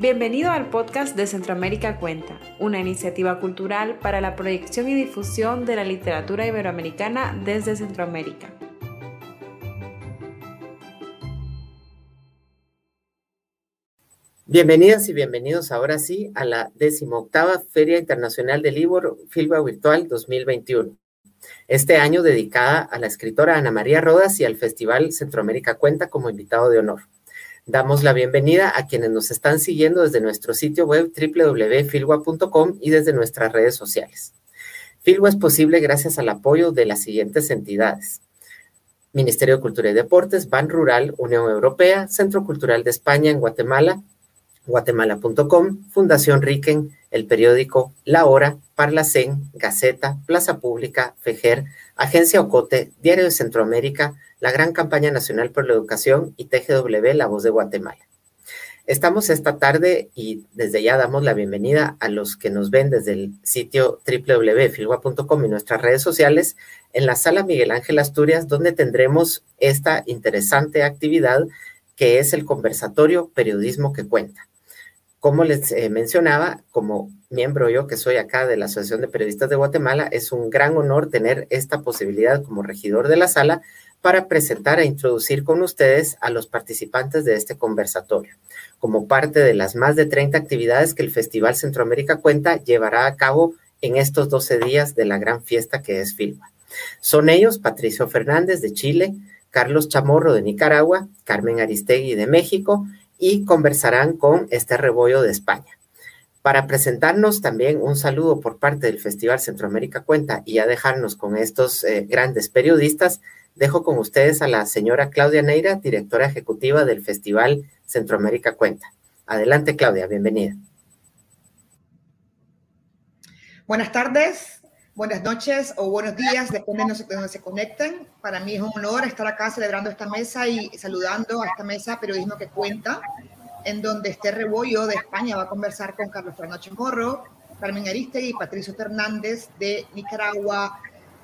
Bienvenido al podcast de Centroamérica Cuenta, una iniciativa cultural para la proyección y difusión de la literatura iberoamericana desde Centroamérica. Bienvenidas y bienvenidos ahora sí a la decimoctava Feria Internacional del Libro Filba Virtual 2021. Este año dedicada a la escritora Ana María Rodas y al Festival Centroamérica Cuenta como invitado de honor. Damos la bienvenida a quienes nos están siguiendo desde nuestro sitio web www.filwa.com y desde nuestras redes sociales. Filwa es posible gracias al apoyo de las siguientes entidades. Ministerio de Cultura y Deportes, Ban Rural, Unión Europea, Centro Cultural de España en Guatemala, guatemala.com, Fundación Riquen, el periódico La Hora, Parlacén, Gaceta, Plaza Pública, Fejer, Agencia Ocote, Diario de Centroamérica, la Gran Campaña Nacional por la Educación y TGW La Voz de Guatemala. Estamos esta tarde y desde ya damos la bienvenida a los que nos ven desde el sitio www.filgua.com y nuestras redes sociales en la sala Miguel Ángel Asturias, donde tendremos esta interesante actividad que es el conversatorio Periodismo que Cuenta. Como les eh, mencionaba, como miembro yo que soy acá de la Asociación de Periodistas de Guatemala, es un gran honor tener esta posibilidad como regidor de la sala para presentar e introducir con ustedes a los participantes de este conversatorio, como parte de las más de 30 actividades que el Festival Centroamérica Cuenta llevará a cabo en estos 12 días de la gran fiesta que es Filma. Son ellos Patricio Fernández de Chile, Carlos Chamorro de Nicaragua, Carmen Aristegui de México y conversarán con este Rebollo de España. Para presentarnos también un saludo por parte del Festival Centroamérica Cuenta y a dejarnos con estos eh, grandes periodistas, dejo con ustedes a la señora Claudia Neira, directora ejecutiva del Festival Centroamérica Cuenta. Adelante, Claudia, bienvenida. Buenas tardes, buenas noches o buenos días, depende de donde se conecten. Para mí es un honor estar acá celebrando esta mesa y saludando a esta mesa Periodismo que Cuenta, en donde este Rebollo de España va a conversar con Carlos Fernando Chamorro, Carmen Aristegui y Patricio Fernández de Nicaragua,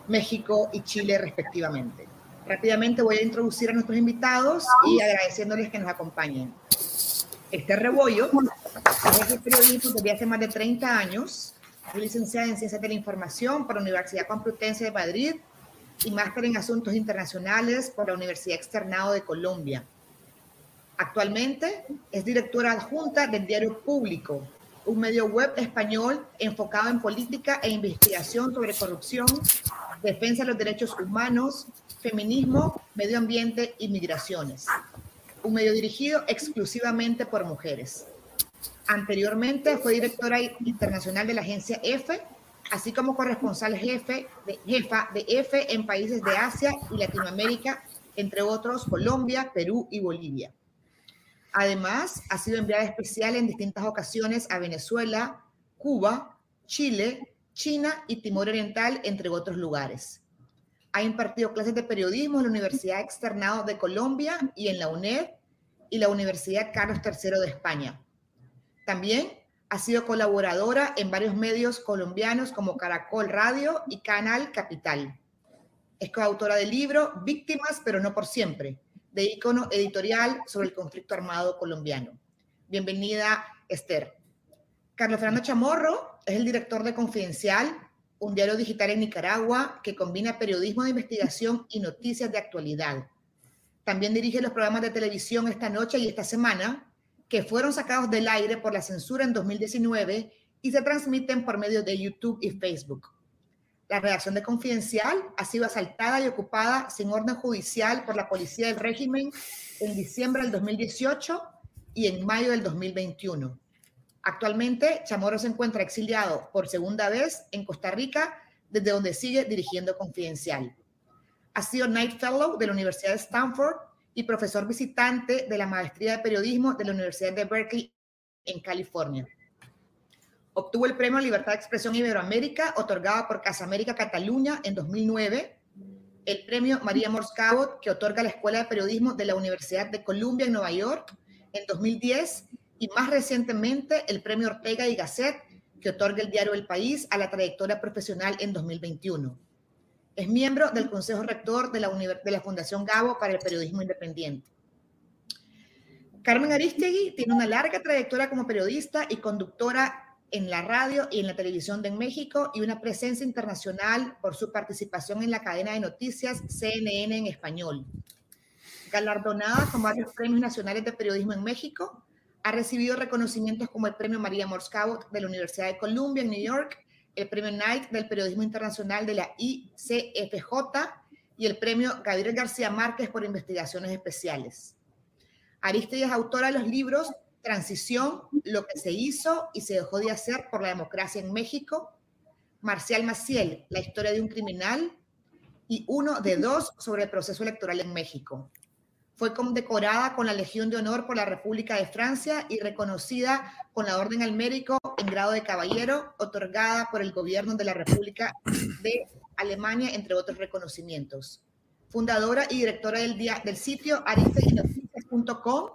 México y Chile respectivamente. Rápidamente voy a introducir a nuestros invitados y agradeciéndoles que nos acompañen. Este Rebollo es periodismo desde hace más de 30 años. Es licenciada en Ciencias de la Información por la Universidad Complutense de Madrid y máster en Asuntos Internacionales por la Universidad Externado de Colombia. Actualmente es directora adjunta del Diario Público, un medio web español enfocado en política e investigación sobre corrupción, defensa de los derechos humanos, feminismo, medio ambiente y migraciones. Un medio dirigido exclusivamente por mujeres. Anteriormente fue directora internacional de la agencia EFE, así como corresponsal jefe de, jefa de EFE en países de Asia y Latinoamérica, entre otros Colombia, Perú y Bolivia. Además, ha sido enviada especial en distintas ocasiones a Venezuela, Cuba, Chile, China y Timor Oriental, entre otros lugares. Ha impartido clases de periodismo en la Universidad Externado de Colombia y en la UNED y la Universidad Carlos III de España. También ha sido colaboradora en varios medios colombianos como Caracol Radio y Canal Capital. Es coautora del libro Víctimas, pero no por siempre, de icono editorial sobre el conflicto armado colombiano. Bienvenida, Esther. Carlos Fernando Chamorro es el director de Confidencial, un diario digital en Nicaragua que combina periodismo de investigación y noticias de actualidad. También dirige los programas de televisión esta noche y esta semana, que fueron sacados del aire por la censura en 2019 y se transmiten por medio de YouTube y Facebook. La redacción de Confidencial ha sido asaltada y ocupada sin orden judicial por la policía del régimen en diciembre del 2018 y en mayo del 2021. Actualmente, Chamorro se encuentra exiliado por segunda vez en Costa Rica, desde donde sigue dirigiendo Confidencial. Ha sido Knight Fellow de la Universidad de Stanford y profesor visitante de la Maestría de Periodismo de la Universidad de Berkeley en California. Obtuvo el Premio Libertad de Expresión Iberoamérica, otorgado por Casa América Cataluña en 2009, el Premio María Morscabot, que otorga la Escuela de Periodismo de la Universidad de Columbia en Nueva York en 2010, y más recientemente el Premio Ortega y Gasset, que otorga el diario El País a la trayectoria profesional en 2021. Es miembro del Consejo Rector de la, Fundación Gabo para el Periodismo Independiente. Carmen Aristegui tiene una larga trayectoria como periodista y conductora en la radio y en la televisión de México y una presencia internacional por su participación en la cadena de noticias CNN en español. Galardonada con varios premios nacionales de periodismo en México, ha recibido reconocimientos como el Premio María Morse-Cabot de la Universidad de Columbia en New York, el Premio Knight del Periodismo Internacional de la ICFJ y el Premio Gabriel García Márquez por Investigaciones Especiales. Aristegui es autora de los libros Transición, lo que se hizo y se dejó de hacer por la democracia en México, Marcial Maciel, la historia de un criminal, y uno de dos sobre el proceso electoral en México. Fue condecorada con la Legión de Honor por la República de Francia y reconocida con la Orden al Mérito en grado de caballero, otorgada por el gobierno de la República de Alemania, entre otros reconocimientos. Fundadora y directora del, día, del sitio aristeguinoticias.com.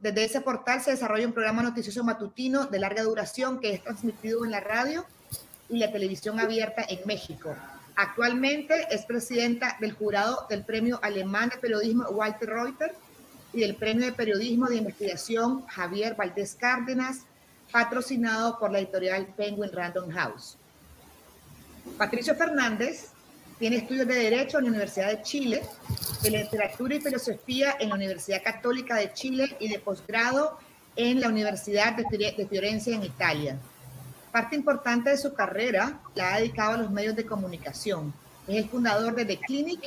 Desde ese portal se desarrolla un programa noticioso matutino de larga duración que es transmitido en la radio y la televisión abierta en México. Actualmente es presidenta del jurado del Premio Alemán de Periodismo Walter Reuter y del Premio de Periodismo de Investigación Javier Valdés Cárdenas, patrocinado por la editorial Penguin Random House. Patricio Fernández tiene estudios de Derecho en la Universidad de Chile, de Literatura y Filosofía en la Universidad Católica de Chile y de posgrado en la Universidad de Fiorencia en Italia. Parte importante de su carrera la ha dedicado a los medios de comunicación. Es el fundador de The Clinic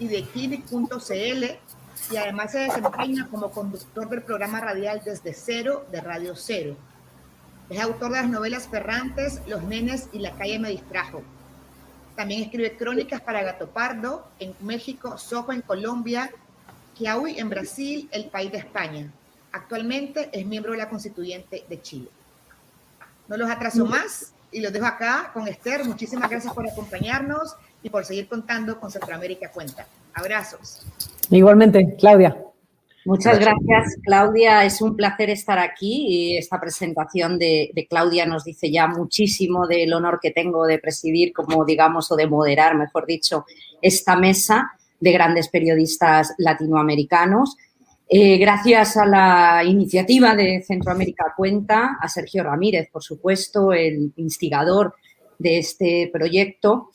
y de Clinic.cl y además se desempeña como conductor del programa radial Desde Cero de Radio Cero. Es autor de las novelas Ferrantes, Los Nenes y La calle me distrajo. También escribe crónicas para Gato Pardo en México, Soho en Colombia, Kiaui en Brasil, el país de España. Actualmente es miembro de la Constituyente de Chile. No los atraso más y los dejo acá con Esther. Muchísimas gracias por acompañarnos y por seguir contando con Centroamérica Cuenta. Abrazos. Igualmente, Claudia. Muchas gracias, Claudia. Es un placer estar aquí y esta presentación de, de, Claudia nos dice ya muchísimo del honor que tengo de presidir, como digamos, o de moderar, mejor dicho, esta mesa de grandes periodistas latinoamericanos. Eh, gracias a la iniciativa de Centroamérica Cuenta, a Sergio Ramírez, por supuesto, el instigador de este proyecto,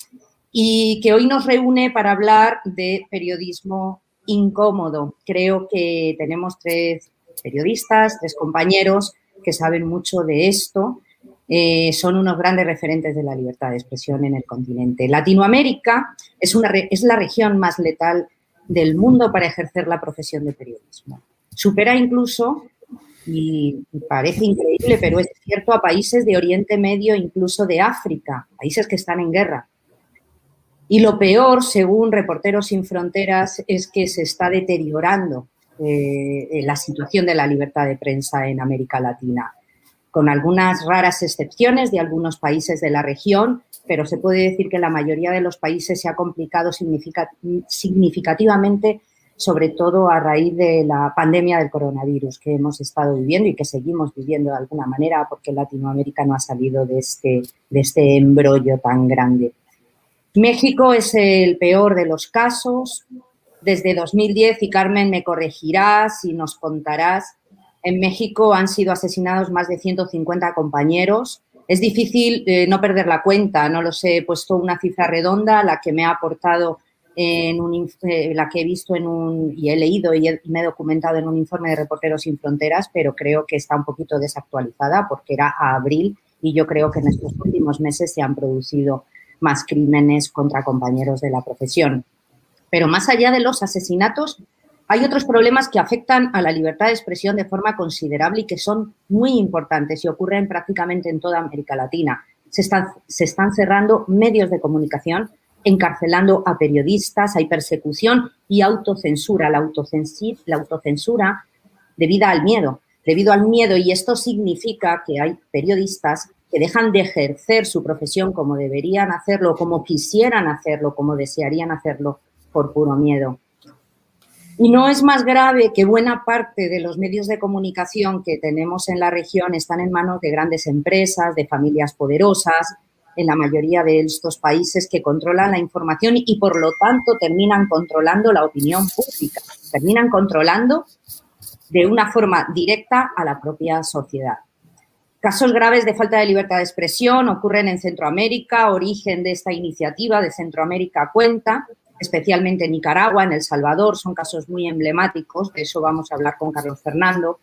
y que hoy nos reúne para hablar de periodismo incómodo. Creo que tenemos tres periodistas, tres compañeros que saben mucho de esto. Eh, son unos grandes referentes de la libertad de expresión en el continente. Latinoamérica es, una, es la región más letal del mundo para ejercer la profesión de periodismo. Supera incluso, y parece increíble, pero es cierto, a países de Oriente Medio, incluso de África, países que están en guerra. Y lo peor, según Reporteros Sin Fronteras, es que se está deteriorando eh, la situación de la libertad de prensa en América Latina, con algunas raras excepciones de algunos países de la región, pero se puede decir que la mayoría de los países se ha complicado significativamente, sobre todo a raíz de la pandemia del coronavirus que hemos estado viviendo y que seguimos viviendo de alguna manera porque Latinoamérica no ha salido de este, de este embrollo tan grande. México es el peor de los casos. Desde 2010, y Carmen me corregirás y nos contarás, en México han sido asesinados más de 150 compañeros, es difícil eh, no perder la cuenta, no lo sé, he puesto una cifra redonda, la que me ha aportado en un, eh, la que he visto en un, y he leído y, me he documentado en un informe de Reporteros Sin Fronteras, pero creo que está un poquito desactualizada porque era a abril y yo creo que en estos últimos meses se han producido más crímenes contra compañeros de la profesión. Pero más allá de los asesinatos, hay otros problemas que afectan a la libertad de expresión de forma considerable y que son muy importantes y ocurren prácticamente en toda América Latina. Se están, cerrando medios de comunicación, encarcelando a periodistas, hay persecución y autocensura. La, la autocensura debido al miedo, debido al miedo y esto significa que hay periodistas que dejan de ejercer su profesión como deberían hacerlo, como quisieran hacerlo, como desearían hacerlo por puro miedo. Y no es más grave que buena parte de los medios de comunicación que tenemos en la región están en manos de grandes empresas, de familias poderosas, en la mayoría de estos países que controlan la información y por lo tanto terminan controlando la opinión pública, terminan controlando de una forma directa a la propia sociedad. Casos graves de falta de libertad de expresión ocurren en Centroamérica, origen de esta iniciativa de Centroamérica Cuenta, especialmente en Nicaragua, en El Salvador, son casos muy emblemáticos, de eso vamos a hablar con Carlos Fernando,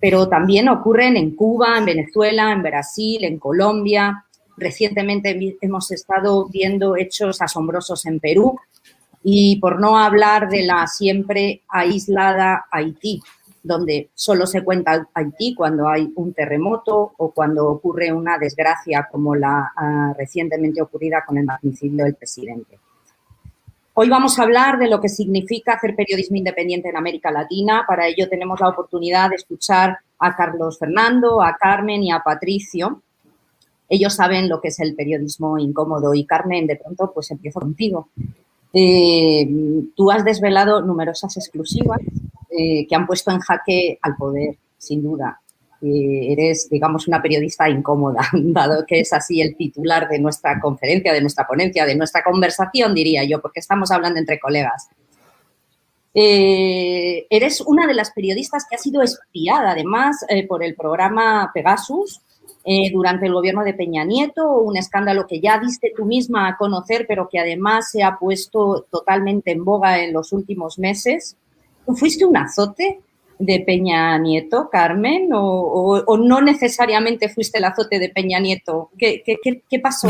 pero también ocurren en Cuba, en Venezuela, en Brasil, en Colombia. Recientemente hemos estado viendo hechos asombrosos en Perú y por no hablar de la siempre aislada Haití, donde solo se cuenta Haití cuando hay un terremoto o cuando ocurre una desgracia como la ah, recientemente ocurrida con el magnicidio del presidente. Hoy vamos a hablar de lo que significa hacer periodismo independiente en América Latina. Para ello tenemos la oportunidad de escuchar a Carlos Fernando, a Carmen y a Patricio. Ellos saben lo que es el periodismo incómodo y Carmen, de pronto, pues empiezo contigo. Eh, tú has desvelado numerosas exclusivas eh, que han puesto en jaque al poder, sin duda. Eh, eres, digamos, una periodista incómoda, dado que es así el titular de nuestra conferencia, de nuestra ponencia, de nuestra conversación, diría yo, porque estamos hablando entre colegas. eres una de las periodistas que ha sido espiada, además, por el programa Pegasus, durante el gobierno de Peña Nieto, un escándalo que ya diste tú misma a conocer, pero que además se ha puesto totalmente en boga en los últimos meses. ¿Fuiste un azote de Peña Nieto, Carmen? ¿O, no necesariamente fuiste el azote de Peña Nieto? ¿Qué, pasó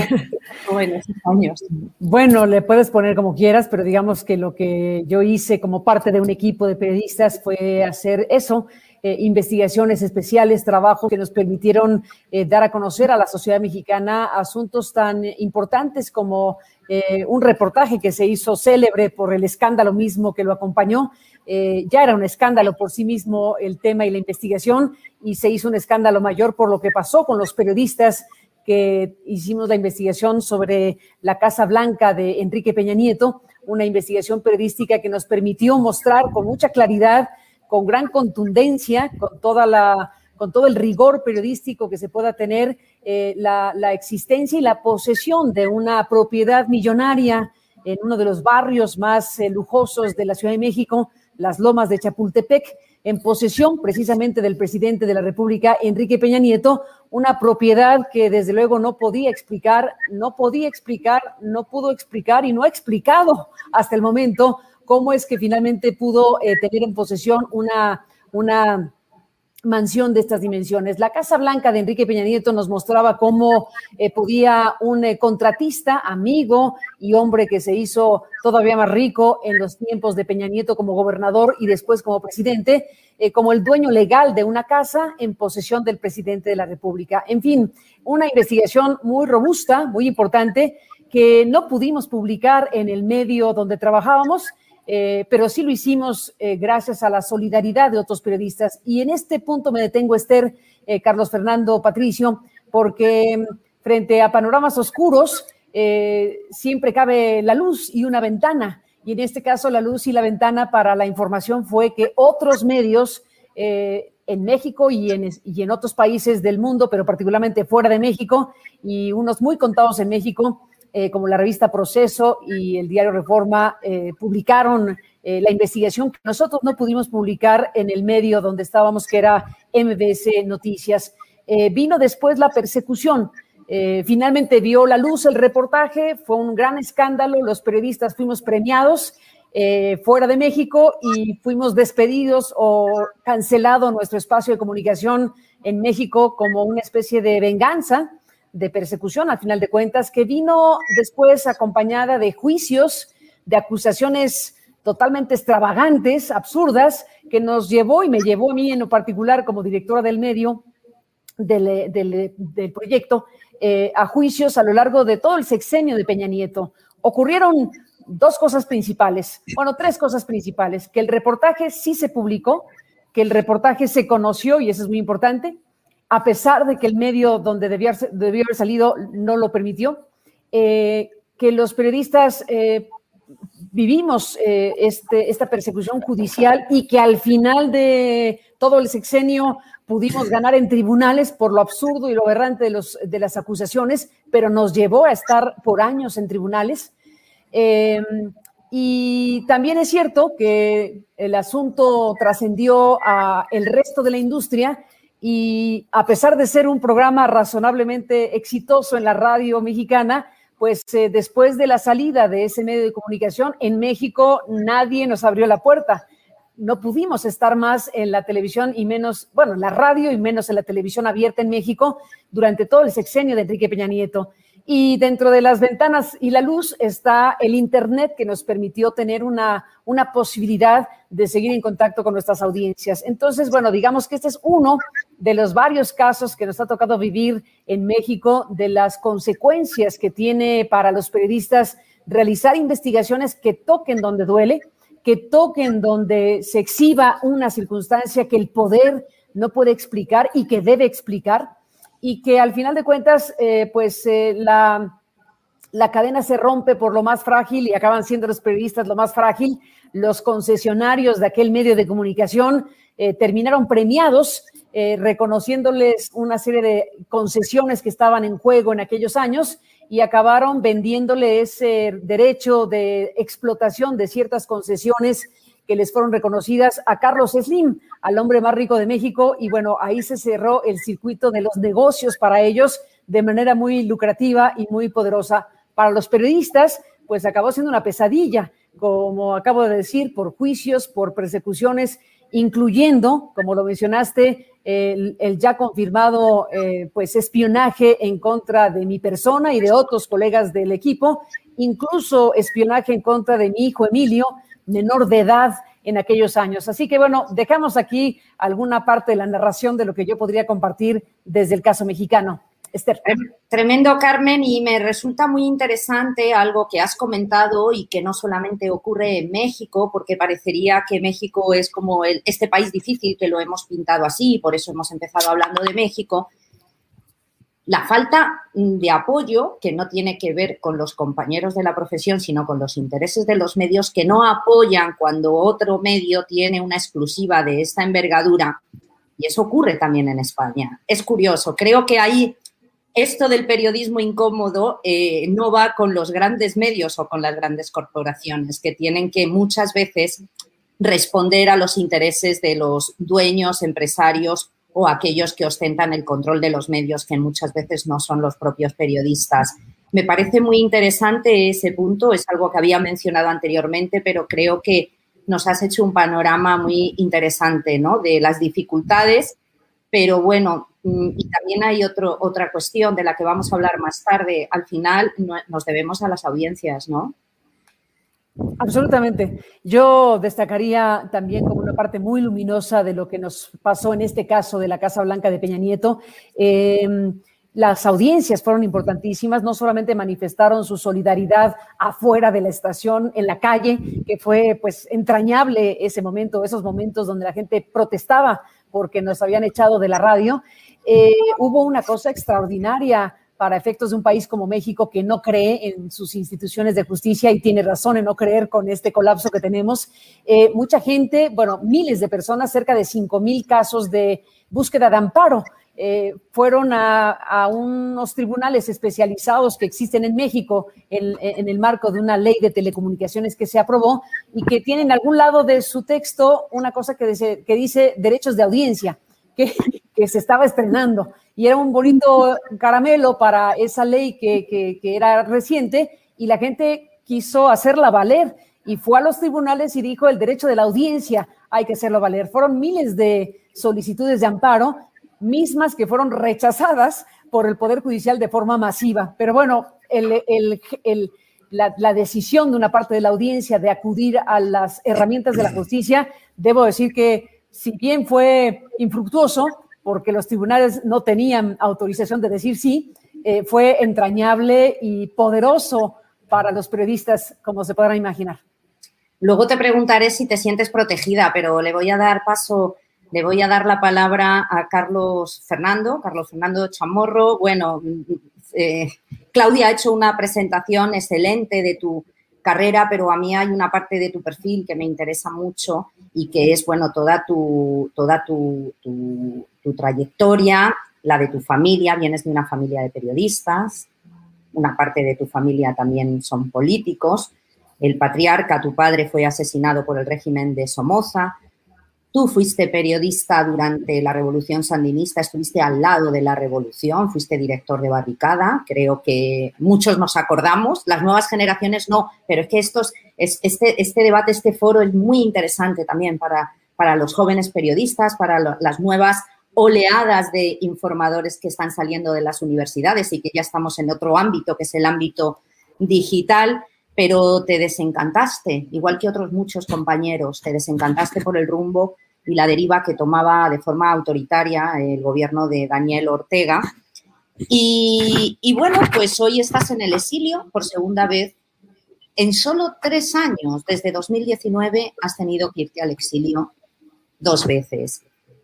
en esos años? Bueno, le puedes poner como quieras, pero digamos que lo que yo hice como parte de un equipo de periodistas fue hacer eso. Eh, investigaciones especiales, trabajos que nos permitieron eh, dar a conocer a la sociedad mexicana asuntos tan importantes como eh, un reportaje que se hizo célebre por el escándalo mismo que lo acompañó eh, ya era un escándalo por sí mismo el tema y la investigación y se hizo un escándalo mayor por lo que pasó con los periodistas que hicimos la investigación sobre la Casa Blanca de Enrique Peña Nieto, una investigación periodística que nos permitió mostrar con mucha claridad, con gran contundencia, con toda la con todo el rigor periodístico que se pueda tener, eh, la, existencia y la posesión de una propiedad millonaria en uno de los barrios más eh, lujosos de la Ciudad de México, las lomas de Chapultepec, en posesión precisamente del presidente de la República, Enrique Peña Nieto, una propiedad que desde luego no podía explicar, no podía explicar, no pudo explicar y no ha explicado hasta el momento cómo es que finalmente pudo eh, tener en posesión una, una mansión de estas dimensiones. La Casa Blanca de Enrique Peña Nieto nos mostraba cómo eh, podía un eh, contratista, amigo y hombre que se hizo todavía más rico en los tiempos de Peña Nieto como gobernador y después como presidente, eh, como el dueño legal de una casa en posesión del presidente de la República. En fin, una investigación muy robusta, muy importante, que no pudimos publicar en el medio donde trabajábamos eh, pero sí lo hicimos eh, gracias a la solidaridad de otros periodistas. Y en este punto me detengo, Esther, eh, Carlos Fernando, Patricio, porque mm, frente a panoramas oscuros siempre cabe la luz y una ventana. Y en este caso la luz y la ventana para la información fue que otros medios en México y en, y en otros países del mundo, pero particularmente fuera de México, y unos muy contados en México, eh, como la revista Proceso y el diario Reforma eh, publicaron eh, la investigación que nosotros no pudimos publicar en el medio donde estábamos, que era MBS Noticias. vino después la persecución. finalmente vio la luz el reportaje, fue un gran escándalo, los periodistas fuimos premiados fuera de México y fuimos despedidos o cancelado nuestro espacio de comunicación en México como una especie de venganza de persecución, al final de cuentas, que vino después acompañada de juicios, de acusaciones totalmente extravagantes, absurdas, que nos llevó y me llevó a mí en lo particular como directora del medio del, proyecto eh, a juicios a lo largo de todo el sexenio de Peña Nieto. Ocurrieron dos cosas principales, bueno, tres cosas principales, que el reportaje sí se publicó, que el reportaje se conoció, y eso es muy importante, a pesar de que el medio donde debió, haber salido no lo permitió, eh, que los periodistas eh, vivimos eh, este, esta persecución judicial y que al final de todo el sexenio pudimos ganar en tribunales por lo absurdo y lo aberrante de, las acusaciones, pero nos llevó a estar por años en tribunales. Y también es cierto que el asunto trascendió a el resto de la industria y a pesar de ser un programa razonablemente exitoso en la radio mexicana, pues eh, después de la salida de ese medio de comunicación en México nadie nos abrió la puerta. No pudimos estar más en la televisión y menos, bueno, en la radio y menos en la televisión abierta en México durante todo el sexenio de Enrique Peña Nieto. Y dentro de las ventanas y la luz está el Internet que nos permitió tener una, una posibilidad de seguir en contacto con nuestras audiencias. Entonces, bueno, digamos que este es uno de los varios casos que nos ha tocado vivir en México, de las consecuencias que tiene para los periodistas realizar investigaciones que toquen donde duele, que toquen donde se exhiba una circunstancia que el poder no puede explicar y que debe explicar y que al final de cuentas, eh, pues eh, la, cadena se rompe por lo más frágil y acaban siendo los periodistas lo más frágil. Los concesionarios de aquel medio de comunicación eh, terminaron premiados, reconociéndoles una serie de concesiones que estaban en juego en aquellos años y acabaron vendiéndole ese derecho de explotación de ciertas concesiones que les fueron reconocidas a Carlos Slim, al hombre más rico de México, y bueno, ahí se cerró el circuito de los negocios para ellos de manera muy lucrativa y muy poderosa. Para los periodistas, pues acabó siendo una pesadilla, como acabo de decir, por juicios, por persecuciones, incluyendo, como lo mencionaste, el, ya confirmado eh, pues espionaje en contra de mi persona y de otros colegas del equipo, incluso espionaje en contra de mi hijo Emilio, menor de edad en aquellos años. Así que bueno, dejamos aquí alguna parte de la narración de lo que yo podría compartir desde el caso mexicano. Esther. Tremendo, Carmen, y me resulta muy interesante algo que has comentado y que no solamente ocurre en México, porque parecería que México es como este país difícil, que lo hemos pintado así, por eso hemos empezado hablando de México, la falta de apoyo, que no tiene que ver con los compañeros de la profesión, sino con los intereses de los medios que no apoyan cuando otro medio tiene una exclusiva de esta envergadura. Y eso ocurre también en España. Es curioso, creo que ahí esto del periodismo incómodo eh, no va con los grandes medios o con las grandes corporaciones, que tienen que muchas veces responder a los intereses de los dueños, empresarios o aquellos que ostentan el control de los medios, que muchas veces no son los propios periodistas. Me parece muy interesante ese punto, es algo que había mencionado anteriormente, pero creo que nos has hecho un panorama muy interesante ¿no? de las dificultades, pero bueno, y también hay otro, otra cuestión de la que vamos a hablar más tarde. Al final nos debemos a las audiencias, ¿no? Absolutamente. Yo destacaría también como una parte muy luminosa de lo que nos pasó en este caso de la Casa Blanca de Peña Nieto. Em, las audiencias fueron importantísimas, no solamente manifestaron su solidaridad afuera de la estación, en la calle, que fue pues entrañable ese momento, esos momentos donde la gente protestaba porque nos habían echado de la radio. Eh, hubo una cosa extraordinaria para efectos de un país como México que no cree en sus instituciones de justicia y tiene razón en no creer con este colapso que tenemos. Eh, mucha gente, bueno, miles de personas, cerca de 5 mil casos de búsqueda de amparo. Eh, fueron a, unos tribunales especializados que existen en México en, el marco de una ley de telecomunicaciones que se aprobó y que tienen en algún lado de su texto una cosa que dice, que dice derechos de audiencia, que, que se estaba estrenando y era un bonito caramelo para esa ley que, era reciente y la gente quiso hacerla valer y fue a los tribunales y dijo el derecho de la audiencia hay que hacerlo valer. Fueron miles de solicitudes de amparo, mismas que fueron rechazadas por el Poder Judicial de forma masiva. Pero bueno, la, decisión de una parte de la audiencia de acudir a las herramientas de la justicia, debo decir que si bien fue infructuoso, porque los tribunales no tenían autorización de decir sí, eh, fue entrañable y poderoso para los periodistas, como se podrán imaginar. Luego te preguntaré si te sientes protegida, pero le voy a dar paso, le voy a dar la palabra a Carlos Fernando, Carlos Fernando Chamorro. Bueno, eh, Claudia ha hecho una presentación excelente de tu carrera, pero a mí hay una parte de tu perfil que me interesa mucho y que es, bueno, toda tu, toda tu, tu, trayectoria, la de tu familia, vienes de una familia de periodistas, una parte de tu familia también son políticos. el patriarca, tu padre, fue asesinado por el régimen de Somoza. Tú fuiste periodista durante la revolución sandinista, estuviste al lado de la revolución, fuiste director de barricada. Creo que muchos nos acordamos, las nuevas generaciones no, pero es que estos, este, este debate, este foro es muy interesante también para, para los jóvenes periodistas, para las nuevas oleadas de informadores que están saliendo de las universidades y que ya estamos en otro ámbito, que es el ámbito digital pero te desencantaste, igual que otros muchos compañeros, te desencantaste por el rumbo y la deriva que tomaba de forma autoritaria el gobierno de Daniel Ortega. Y, bueno, pues hoy estás en el exilio por segunda vez. En solo tres años, desde 2019, has tenido que irte al exilio dos veces.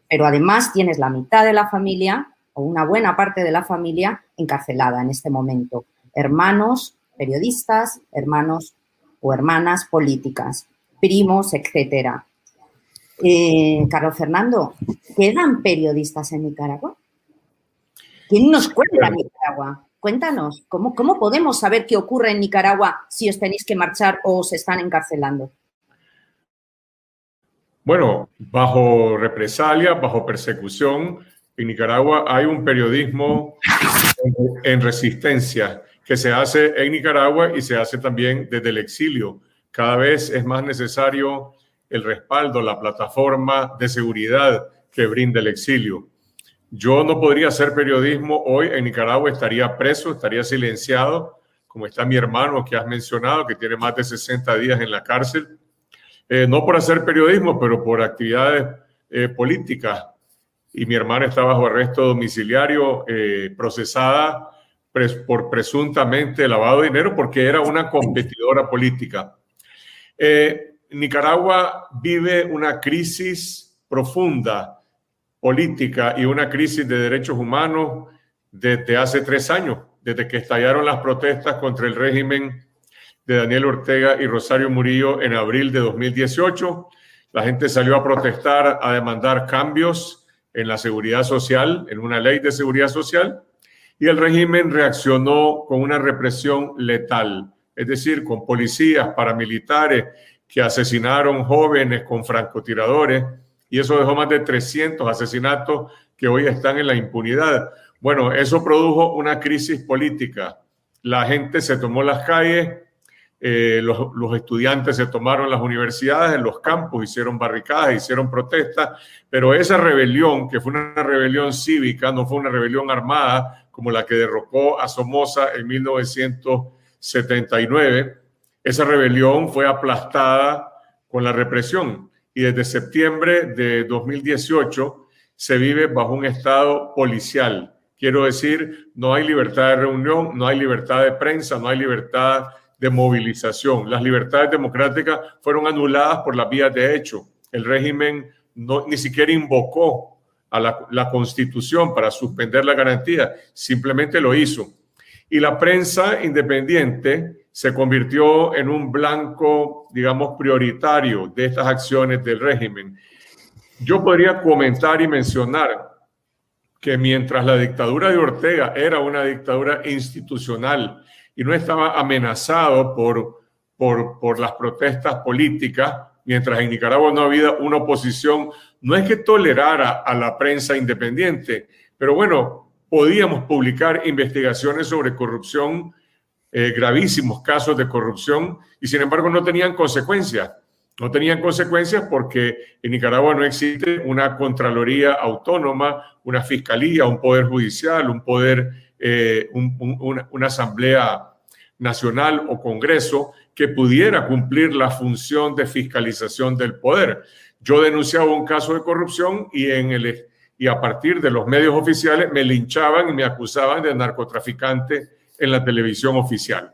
Pero además tienes la mitad de la familia, o una buena parte de la familia, encarcelada en este momento. Hermanos, periodistas, hermanos o hermanas políticas, primos, etcétera. Eh, Carlos Fernando, ¿quedan periodistas en Nicaragua? ¿Quién nos cuenta en Nicaragua? Cuéntanos, ¿cómo, ¿cómo podemos saber qué ocurre en Nicaragua si os tenéis que marchar o os están encarcelando? Bueno, bajo represalia, bajo persecución, en Nicaragua hay un periodismo en resistencia que se hace en Nicaragua y se hace también desde el exilio. Cada vez es más necesario el respaldo, la plataforma de seguridad que brinda el exilio. Yo no podría hacer periodismo hoy en Nicaragua, estaría preso, estaría silenciado, como está mi hermano que has mencionado, que tiene más de 60 días en la cárcel. Eh, no por hacer periodismo, pero por actividades eh, políticas. Y mi hermana está bajo arresto domiciliario, eh, procesada por presuntamente lavado de dinero porque era una competidora política. Eh, Nicaragua vive una crisis profunda política y una crisis de derechos humanos desde hace tres años, desde que estallaron las protestas contra el régimen de Daniel Ortega y Rosario Murillo en abril de 2018. La gente salió a protestar, a demandar cambios en la seguridad social, en una ley de seguridad social, y el régimen reaccionó con una represión letal, es decir, con policías, paramilitares que asesinaron jóvenes con francotiradores y eso dejó más de 300 asesinatos que hoy están en la impunidad. Bueno, eso produjo una crisis política. La gente se tomó las calles, eh, los, estudiantes se tomaron las universidades, en los campos hicieron barricadas, hicieron protestas, pero esa rebelión, que fue una rebelión cívica, no fue una rebelión armada, como la que derrocó a Somoza en 1979. Esa rebelión fue aplastada con la represión y desde septiembre de 2018 se vive bajo un estado policial. Quiero decir, no hay libertad de reunión, no hay libertad de prensa, no hay libertad de movilización. Las libertades democráticas fueron anuladas por las vías de hecho. El régimen no, ni siquiera invocó a la, constitución para suspender la garantía, simplemente lo hizo. Y la prensa independiente se convirtió en un blanco, digamos, prioritario de estas acciones del régimen. Yo podría comentar y mencionar que mientras la dictadura de Ortega era una dictadura institucional y no estaba amenazado por, por, por las protestas políticas, mientras en Nicaragua no había una oposición, no es que tolerara a la prensa independiente, pero bueno, podíamos publicar investigaciones sobre corrupción, eh, gravísimos casos de corrupción, y sin embargo no tenían consecuencias. No tenían consecuencias porque en Nicaragua no existe una Contraloría autónoma, una fiscalía, un poder judicial, un poder, eh, una asamblea nacional o congreso que pudiera cumplir la función de fiscalización del poder. Yo denunciaba un caso de corrupción y, en el, y a partir de los medios oficiales me linchaban y me acusaban de narcotraficante en la televisión oficial.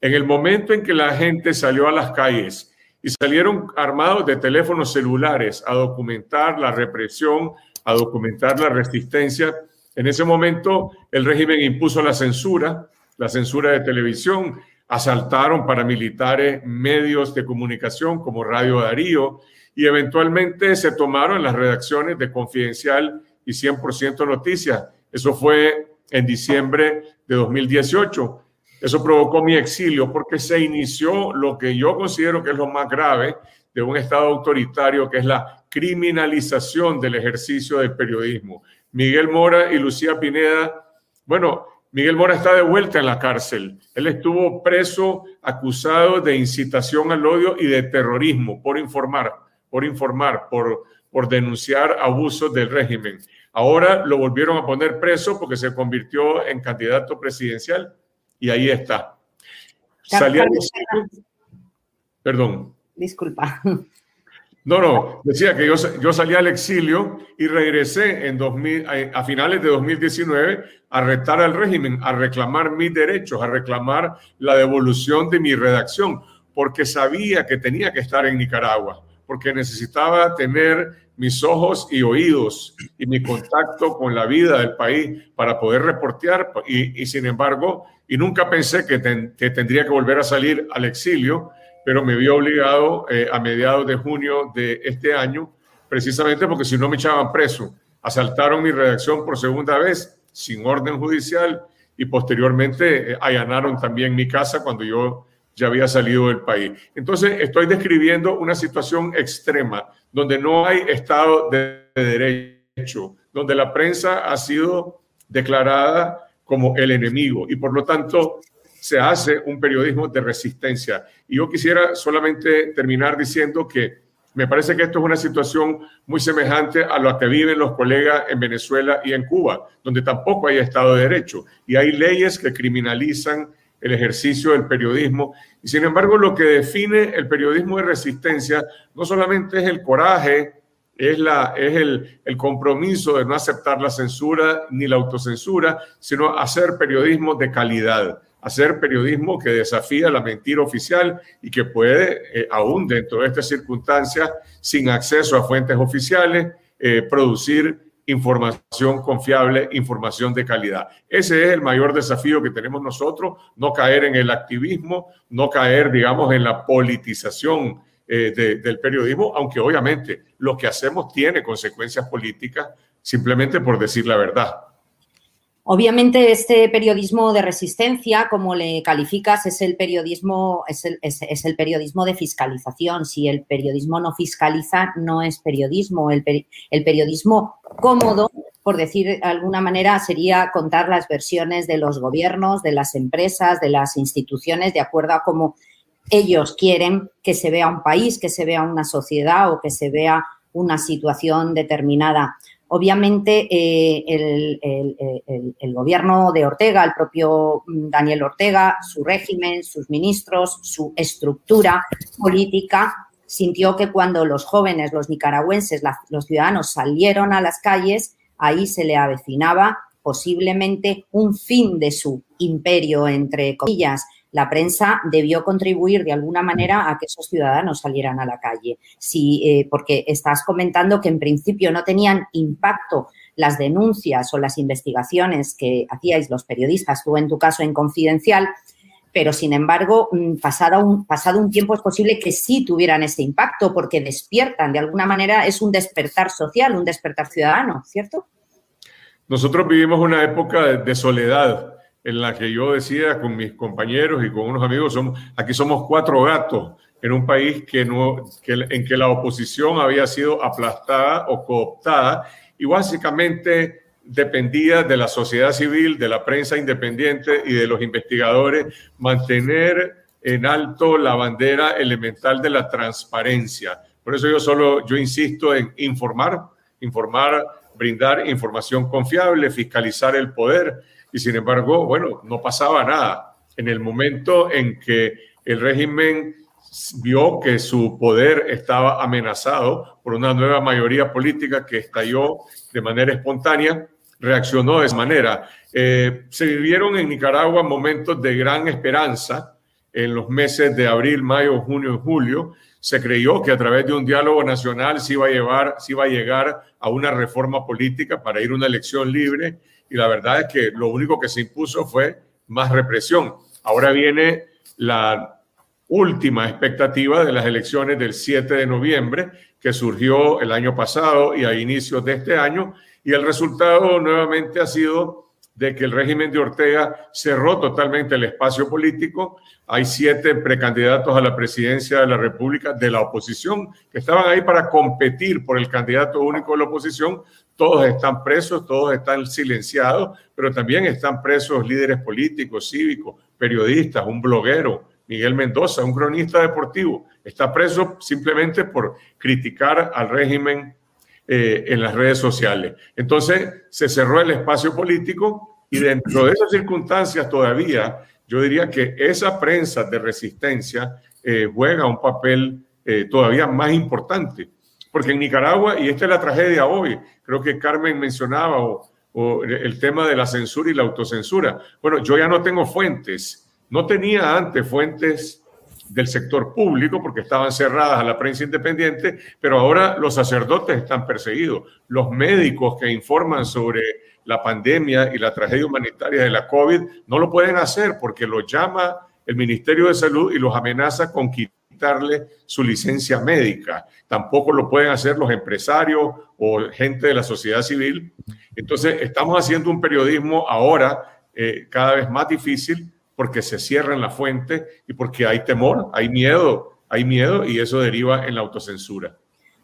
En el momento en que la gente salió a las calles y salieron armados de teléfonos celulares a documentar la represión, a documentar la resistencia, en ese momento el régimen impuso la censura, la censura de televisión, asaltaron paramilitares medios de comunicación como Radio Darío y eventualmente se tomaron las redacciones de Confidencial y 100% Noticias. Eso fue en diciembre de 2018. Eso provocó mi exilio porque se inició lo que yo considero que es lo más grave de un Estado autoritario, que es la criminalización del ejercicio del periodismo. Miguel Mora y Lucía Pineda, bueno, Miguel Mora está de vuelta en la cárcel. Él estuvo preso acusado de incitación al odio y de terrorismo por informar, por informar, por, por denunciar abusos del régimen. Ahora lo volvieron a poner preso porque se convirtió en candidato presidencial y ahí está. Salía Perdón. Disculpa. No, no, decía que yo, yo salí al exilio y regresé en 2000, a, finales de 2019 a retar al régimen, a reclamar mis derechos, a reclamar la devolución de mi redacción, porque sabía que tenía que estar en Nicaragua, porque necesitaba tener mis ojos y oídos y mi contacto con la vida del país para poder reportear y, sin embargo, y nunca pensé que, que tendría que volver a salir al exilio pero me vi obligado eh, a mediados de junio de este año, precisamente porque si no me echaban preso. Asaltaron mi redacción por segunda vez sin orden judicial y posteriormente eh, allanaron también mi casa cuando yo ya había salido del país. Entonces, estoy describiendo una situación extrema donde no hay Estado de derecho, donde la prensa ha sido declarada como el enemigo y por lo tanto se hace un periodismo de resistencia. Y yo quisiera solamente terminar diciendo que me parece que esto es una situación muy semejante a lo que viven los colegas en Venezuela y en Cuba, donde tampoco hay Estado de Derecho y hay leyes que criminalizan el ejercicio del periodismo. Y sin embargo, lo que define el periodismo de resistencia no solamente es el coraje, es, la, es el, el compromiso de no aceptar la censura ni la autocensura, sino hacer periodismo de calidad hacer periodismo que desafía la mentira oficial y que puede, eh, aún dentro de estas circunstancias, sin acceso a fuentes oficiales, eh, producir información confiable, información de calidad. Ese es el mayor desafío que tenemos nosotros, no caer en el activismo, no caer, digamos, en la politización eh, del periodismo, aunque obviamente lo que hacemos tiene consecuencias políticas simplemente por decir la verdad. Obviamente, este periodismo de resistencia, como le calificas, es el periodismo, es el, periodismo de fiscalización. Si el periodismo no fiscaliza, no es periodismo. El, el, periodismo cómodo, por decir de alguna manera, sería contar las versiones de los gobiernos, de las empresas, de las instituciones, de acuerdo a cómo ellos quieren que se vea un país, que se vea una sociedad o que se vea una situación determinada. Obviamente, eh, el, gobierno de Ortega, el propio mm, Daniel Ortega, su régimen, sus ministros, su estructura política, sintió que cuando los jóvenes, los nicaragüenses, los ciudadanos salieron a las calles, ahí se le avecinaba posiblemente un fin de su imperio, entre comillas, la prensa debió contribuir de alguna manera a que esos ciudadanos salieran a la calle. Sí, eh, porque estás comentando que en principio no tenían impacto las denuncias o las investigaciones que hacíais los periodistas, tú en tu caso en confidencial, pero sin embargo, mm, pasado un, pasado un tiempo es posible que sí tuvieran ese impacto porque despiertan, de alguna manera es un despertar social, un despertar ciudadano, ¿cierto? Nosotros vivimos una época de soledad en la que yo decía con mis compañeros y con unos amigos, somos, aquí somos cuatro gatos en un país que no, en que la oposición había sido aplastada o cooptada y básicamente dependía de la sociedad civil, de la prensa independiente y de los investigadores mantener en alto la bandera elemental de la transparencia. Por eso yo solo, yo insisto en informar, informar, brindar información confiable, fiscalizar el poder y sin embargo, bueno, no pasaba nada. En el momento en que el régimen vio que su poder estaba amenazado por una nueva mayoría política que estalló de manera espontánea, reaccionó de esa manera. Eh, se vivieron en Nicaragua momentos de gran esperanza en los meses de abril, mayo, junio y julio. Se creyó que a través de un diálogo nacional se iba a, llevar, se iba a llegar a una reforma política para ir a una elección libre y la verdad es que lo único que se impuso fue más represión. Ahora viene la última expectativa de las elecciones del 7 de noviembre, que surgió el año pasado y a inicios de este año, y el resultado nuevamente ha sido de que el régimen de Ortega cerró totalmente el espacio político. Hay siete precandidatos a la presidencia de la República de la oposición que estaban ahí para competir por el candidato único de la oposición. Todos están presos, todos están silenciados, pero también están presos líderes políticos, cívicos, periodistas, un bloguero, Miguel Mendoza, un cronista deportivo, está preso simplemente por criticar al régimen eh, en las redes sociales. Entonces se cerró el espacio político y dentro de esas circunstancias todavía yo diría que esa prensa de resistencia eh, juega un papel eh, todavía más importante. Porque en Nicaragua, y esta es la tragedia hoy, creo que Carmen mencionaba o el tema de la censura y la autocensura. Bueno, yo ya no tengo fuentes, no tenía antes fuentes del sector público porque estaban cerradas a la prensa independiente, pero ahora los sacerdotes están perseguidos. Los médicos que informan sobre la pandemia y la tragedia humanitaria de la COVID no lo pueden hacer porque los llama el Ministerio de Salud y los amenaza con su licencia médica. Tampoco lo pueden hacer los empresarios o gente de la sociedad civil. Entonces, estamos haciendo un periodismo ahora eh, cada vez más difícil porque se cierra en la fuente y porque hay temor, hay miedo, hay miedo y eso deriva en la autocensura.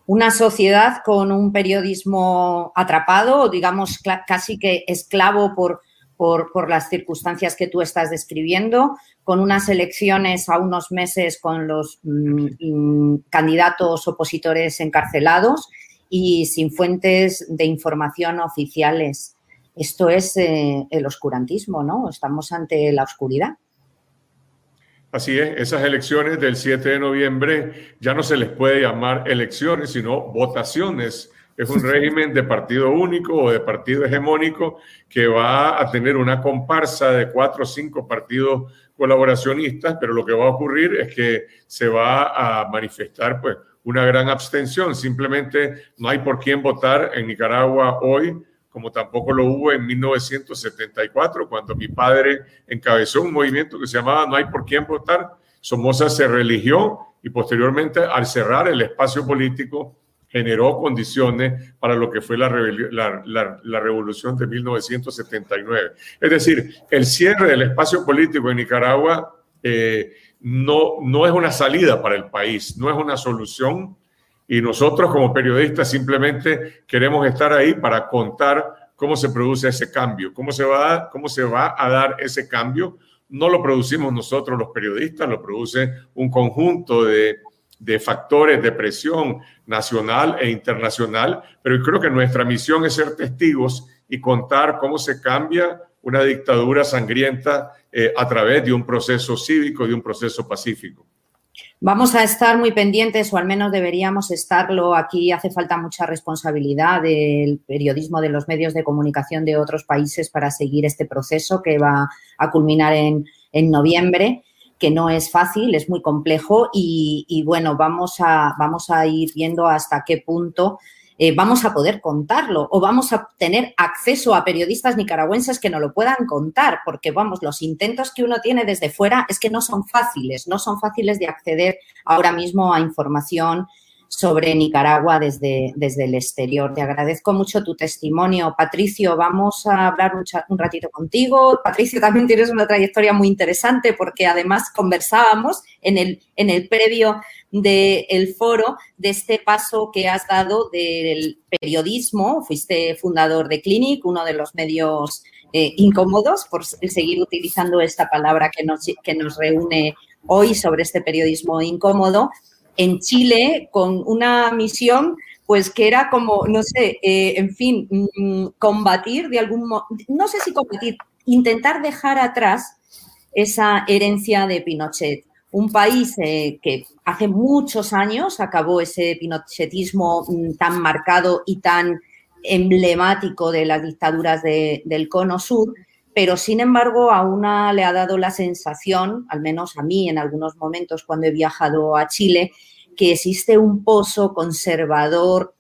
Una sociedad con un periodismo atrapado, digamos casi que esclavo por, por, las circunstancias que tú estás describiendo, con unas elecciones a unos meses con los mm, mm, candidatos opositores encarcelados y sin fuentes de información oficiales. Esto es eh, el oscurantismo, ¿no? Estamos ante la oscuridad. Así es, esas elecciones del 7 de noviembre ya no se les puede llamar elecciones, sino votaciones. Es un régimen de partido único o de partido hegemónico que va a tener una comparsa de cuatro o cinco partidos colaboracionistas, pero lo que va a ocurrir es que se va a manifestar pues una gran abstención. Simplemente no hay por quién votar en Nicaragua hoy como tampoco lo hubo en 1974, cuando mi padre encabezó un movimiento que se llamaba No hay por quién votar. Somoza se religió y posteriormente, al cerrar el espacio político, generó condiciones para lo que fue la, revolución de 1979. Es decir, el cierre del espacio político en Nicaragua eh, no, no es una salida para el país, no es una solución, y nosotros como periodistas simplemente queremos estar ahí para contar cómo se produce ese cambio, cómo se va, cómo se va a dar ese cambio. No lo producimos nosotros los periodistas, lo produce un conjunto de, de factores de presión nacional e internacional, pero creo que nuestra misión es ser testigos y contar cómo se cambia una dictadura sangrienta eh, a través de un proceso cívico, de un proceso pacífico. Vamos a estar muy pendientes, o al menos deberíamos estarlo. Aquí hace falta mucha responsabilidad del periodismo, de los medios de comunicación de otros países para seguir este proceso que va a culminar en, noviembre que no es fácil, es muy complejo y, bueno, vamos a, vamos a ir viendo hasta qué punto eh, vamos a poder contarlo o vamos a tener acceso a periodistas nicaragüenses que no lo puedan contar, porque vamos, los intentos que uno tiene desde fuera es que no son fáciles, no son fáciles de acceder ahora mismo a información sobre Nicaragua desde, desde el exterior. Te agradezco mucho tu testimonio. Patricio, vamos a hablar un, ratito contigo. Patricio, también tienes una trayectoria muy interesante porque además conversábamos en el, en el previo del foro de este paso que has dado del periodismo. Fuiste fundador de Clinic, uno de los medios eh, incómodos, por seguir utilizando esta palabra que nos, que nos reúne hoy sobre este periodismo incómodo en Chile con una misión pues que era como, no sé, eh, en fin, mm, combatir de algún modo, no sé si combatir, intentar dejar atrás esa herencia de Pinochet. Un país eh, que hace muchos años acabó ese pinochetismo mm, tan marcado y tan emblemático de las dictaduras del cono sur, pero sin embargo a una le ha dado la sensación, al menos a mí en algunos momentos cuando he viajado a Chile, que existe un pozo conservador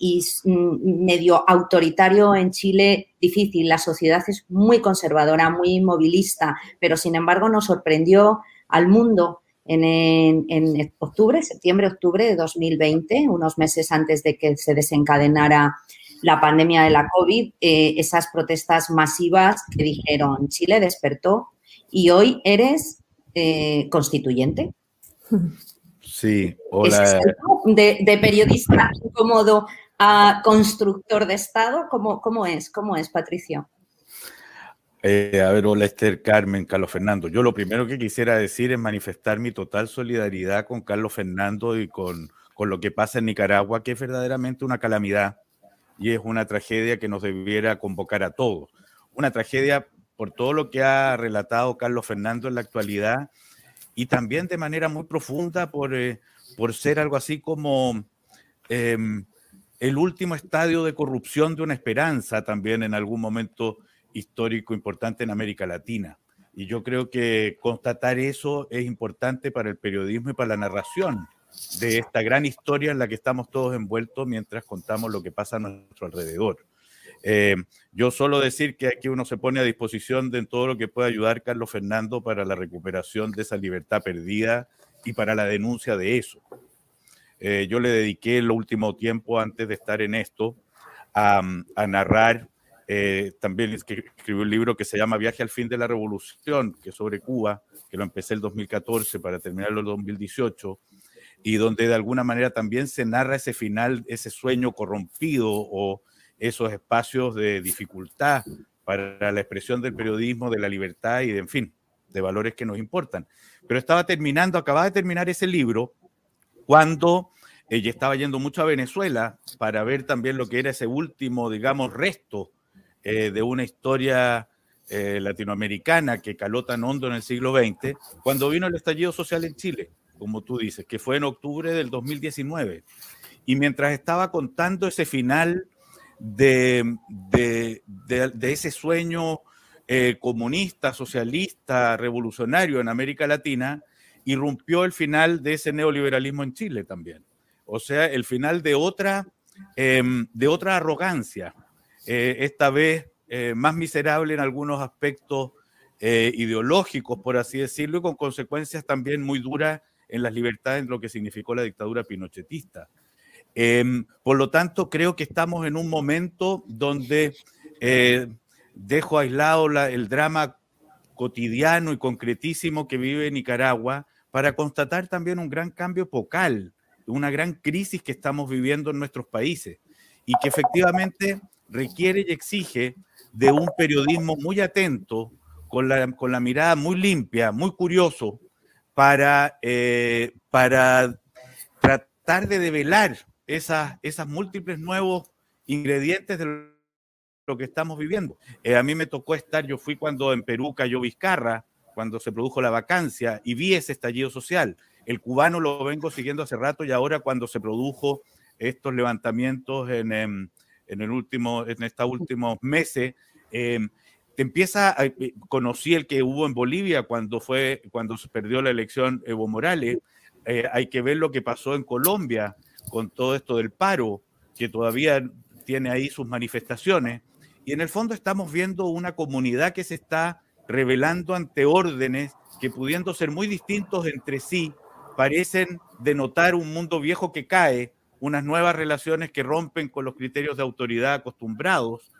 y mm, medio autoritario en Chile difícil. La sociedad es muy conservadora, muy inmovilista, pero sin embargo nos sorprendió al mundo en, en octubre, septiembre-octubre de 2020, unos meses antes de que se desencadenara la pandemia de la COVID, eh, esas protestas masivas que dijeron Chile despertó y hoy eres eh, constituyente. Sí, hola. De, periodista incómodo a constructor de Estado, ¿cómo, cómo es? ¿Cómo es, Patricio? Eh, a ver, hola Esther, Carmen, Carlos Fernando. Yo lo primero que quisiera decir es manifestar mi total solidaridad con Carlos Fernando y con, con lo que pasa en Nicaragua, que es verdaderamente una calamidad y es una tragedia que nos debiera convocar a todos. Una tragedia por todo lo que ha relatado Carlos Fernando en la actualidad y también de manera muy profunda por, eh, por ser algo así como em, el último estadio de corrupción de una esperanza también en algún momento histórico importante en América Latina. Y yo creo que constatar eso es importante para el periodismo y para la narración de esta gran historia en la que estamos todos envueltos mientras contamos lo que pasa a nuestro alrededor. Eh, yo solo decir que aquí uno se pone a disposición de todo lo que pueda ayudar Carlos Fernando para la recuperación de esa libertad perdida y para la denuncia de eso. Eh, yo le dediqué el último tiempo antes de estar en esto a, narrar eh, también escribió un libro que se llama Viaje al fin de la revolución, que es sobre Cuba, que lo empecé el 2014 para terminarlo el 2018, y donde de alguna manera también se narra ese final, ese sueño corrompido o esos espacios de dificultad para la expresión del periodismo, de la libertad y de, en fin, de valores que nos importan. Pero estaba terminando, acababa de terminar ese libro cuando ella estaba yendo mucho a Venezuela para ver también lo que era ese último, digamos, resto eh, de una historia eh, latinoamericana que caló tan hondo en el siglo XX, cuando vino el estallido social en Chile, como tú dices, que fue en octubre del 2019. Y mientras estaba contando ese final de, de, ese sueño eh, comunista, socialista, revolucionario en América Latina, irrumpió el final de ese neoliberalismo en Chile también. O sea, el final de otra, em, de otra arrogancia, eh, esta vez eh, más miserable en algunos aspectos ideológicos, por así decirlo, y con consecuencias también muy duras en las libertades, lo que significó la dictadura pinochetista. Em, por lo tanto, creo que estamos en un momento donde dejo aislado el drama cotidiano y concretísimo que vive Nicaragua para constatar también un gran cambio epocal, una gran crisis que estamos viviendo en nuestros países y que efectivamente requiere y exige de un periodismo muy atento, con la, con la mirada muy limpia, muy curioso, para, eh, para tratar de develar esas, esas múltiples nuevos ingredientes de lo que estamos viviendo. Eh, a mí me tocó estar, yo fui cuando en Perú cayó Vizcarra, cuando se produjo la vacancia, y vi ese estallido social. El cubano lo vengo siguiendo hace rato y ahora cuando se produjo estos levantamientos en, en el último, en estos últimos meses, eh, te empieza a, eh, conocí el que hubo en Bolivia cuando fue cuando se perdió la elección Evo Morales. Eh, hay que ver lo que pasó en Colombia con todo esto del paro que todavía tiene ahí sus manifestaciones. Y en el fondo estamos viendo una comunidad que se está revelando ante órdenes que pudiendo ser muy distintos entre sí parecen denotar un mundo viejo que cae unas nuevas relaciones que rompen con los criterios de autoridad acostumbrados,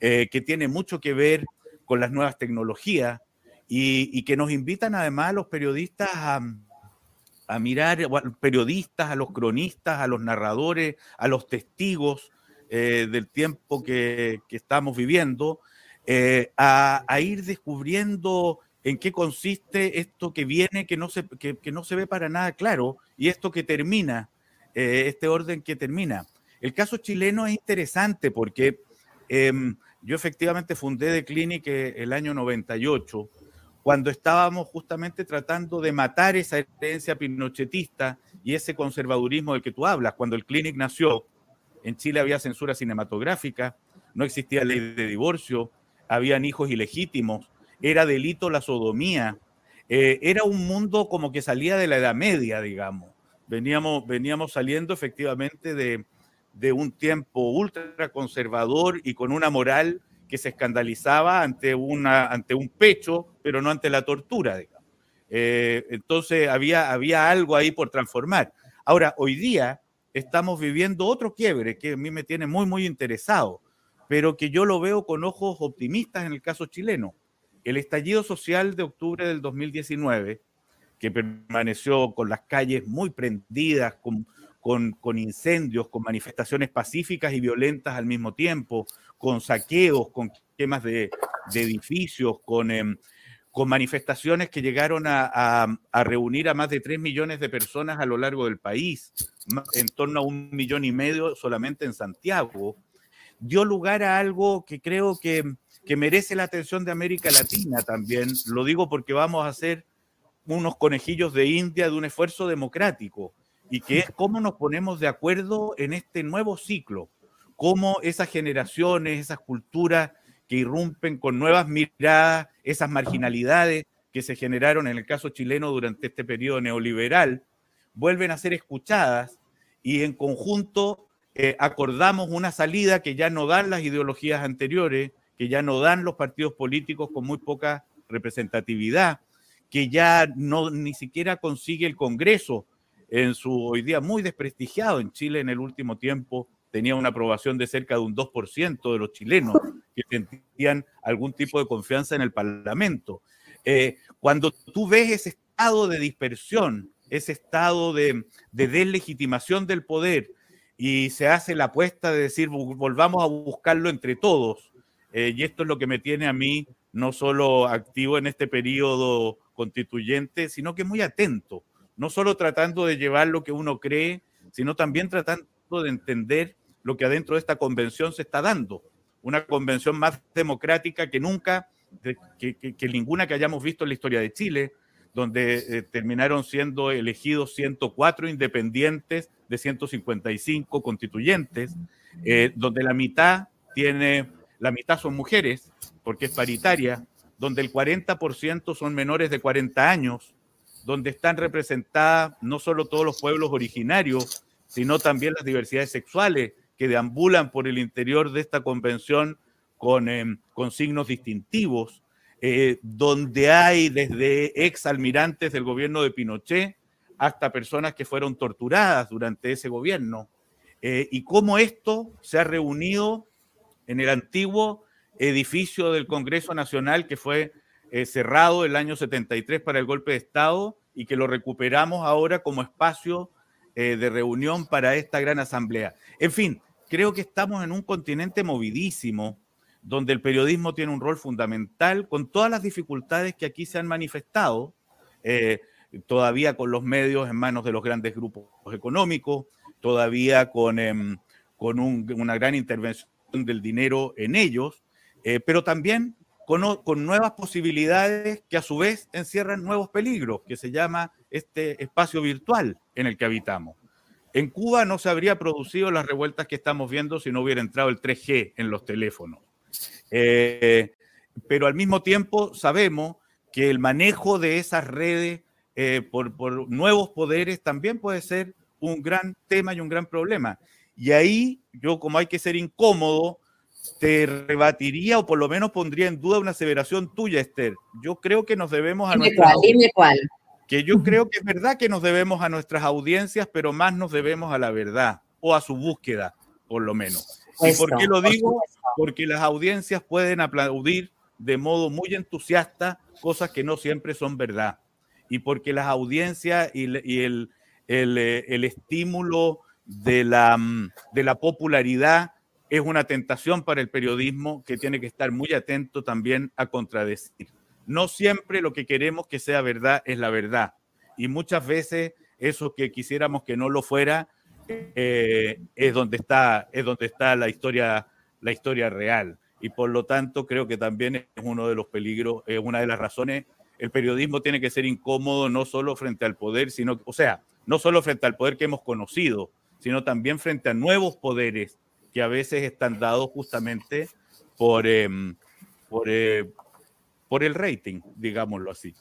eh, que tiene mucho que ver con las nuevas tecnologías y, que nos invitan además a los periodistas a, mirar, a los periodistas, a los cronistas, a los narradores, a los testigos eh, del tiempo que, estamos viviendo, eh, a, ir descubriendo en qué consiste esto que viene, que no, se, que no se ve para nada claro, y esto que termina, eh, este orden que termina. El caso chileno es interesante porque em, yo efectivamente fundé The Clinic eh, el año 98, cuando estábamos justamente tratando de matar esa herencia pinochetista y ese conservadurismo del que tú hablas. Cuando el Clinic nació, en Chile había censura cinematográfica, no existía ley de divorcio, habían hijos ilegítimos, era delito la sodomía, eh, era un mundo como que salía de la Edad Media, digamos. Veníamos, veníamos saliendo efectivamente de, de un tiempo ultra conservador y con una moral que se escandalizaba ante, una, ante un pecho, pero no ante la tortura. Eh, entonces había, había algo ahí por transformar. Ahora, hoy día, estamos viviendo otro quiebre que a mí me tiene muy, muy interesado, pero que yo lo veo con ojos optimistas en el caso chileno. El estallido social de octubre del 2019, que permaneció con las calles muy prendidas, con, con, incendios, con manifestaciones pacíficas y violentas al mismo tiempo, con saqueos, con quemas de, edificios, con, em, con manifestaciones que llegaron a, reunir a más de 3 millones de personas a lo largo del país, en torno a un millón y medio solamente en Santiago, dio lugar a algo que creo que, que merece la atención de América Latina también. Lo digo porque vamos a hacer unos conejillos de India de un esfuerzo democrático y que es cómo nos ponemos de acuerdo en este nuevo ciclo, cómo esas generaciones, esas culturas que irrumpen con nuevas miradas, esas marginalidades que se generaron en el caso chileno durante este periodo neoliberal, vuelven a ser escuchadas y en conjunto eh, acordamos una salida que ya no dan las ideologías anteriores, que ya no dan los partidos políticos con muy poca representatividad, que ya no ni siquiera consigue el Congreso en su hoy día muy desprestigiado en Chile en el último tiempo tenía una aprobación de cerca de un 2% de los chilenos que sentían algún tipo de confianza en el Parlamento. Eh, cuando tú ves ese estado de dispersión, ese estado de, deslegitimación del poder y se hace la apuesta de decir volvamos a buscarlo entre todos, eh, y esto es lo que me tiene a mí no solo activo en este periodo constituyente, sino que muy atento no solo tratando de llevar lo que uno cree, sino también tratando de entender lo que adentro de esta convención se está dando. Una convención más democrática que nunca, que, ninguna que hayamos visto en la historia de Chile, donde eh, terminaron siendo elegidos 104 independientes de 155 constituyentes, eh, donde la mitad tiene, la mitad son mujeres, porque es paritaria, donde el 40% son menores de 40 años, donde están representadas no solo todos los pueblos originarios, sino también las diversidades sexuales que deambulan por el interior de esta convención con, em, con signos distintivos, eh, donde hay desde ex almirantes del gobierno de Pinochet hasta personas que fueron torturadas durante ese gobierno, eh, y cómo esto se ha reunido en el antiguo edificio del Congreso Nacional que fue eh, cerrado el año 73 para el golpe de Estado y que lo recuperamos ahora como espacio eh, de reunión para esta gran asamblea. En fin, creo que estamos en un continente movidísimo, donde el periodismo tiene un rol fundamental, con todas las dificultades que aquí se han manifestado, eh, todavía con los medios en manos de los grandes grupos económicos, todavía con, em, con una gran intervención del dinero en ellos, pero también con, nuevas posibilidades que a su vez encierran nuevos peligros, que se llama este espacio virtual en el que habitamos. En Cuba no se habría producido las revueltas que estamos viendo si no hubiera entrado el 3G en los teléfonos. Eh, pero al mismo tiempo sabemos que el manejo de esas redes eh, por, por, nuevos poderes también puede ser un gran tema y un gran problema. Y ahí yo como hay que ser incómodo, te rebatiría o por lo menos pondría en duda una aseveración tuya, Esther. Yo creo que nos debemos a dime cuál, dime cuál. Que yo creo que es verdad que nos debemos a nuestras audiencias, pero más nos debemos a la verdad o a su búsqueda, por lo menos. ¿Y por qué lo digo? Porque las audiencias pueden aplaudir de modo muy entusiasta cosas que no siempre son verdad. Y porque las audiencias y, el, el, eh, el, estímulo de la, mm, de la popularidad es una tentación para el periodismo que tiene que estar muy atento también a contradecir. No siempre lo que queremos que sea verdad es la verdad. Y muchas veces eso que quisiéramos que no lo fuera eh, es, donde está, es donde está la historia, la historia real. Y por lo tanto creo que también es uno de los peligros, es una de las razones. El periodismo tiene que ser incómodo no solo frente al poder, sino, o sea, no solo frente al poder que hemos conocido, sino también frente a nuevos poderes que a veces están dados justamente por, em, por, eh, por el rating, digámoslo así.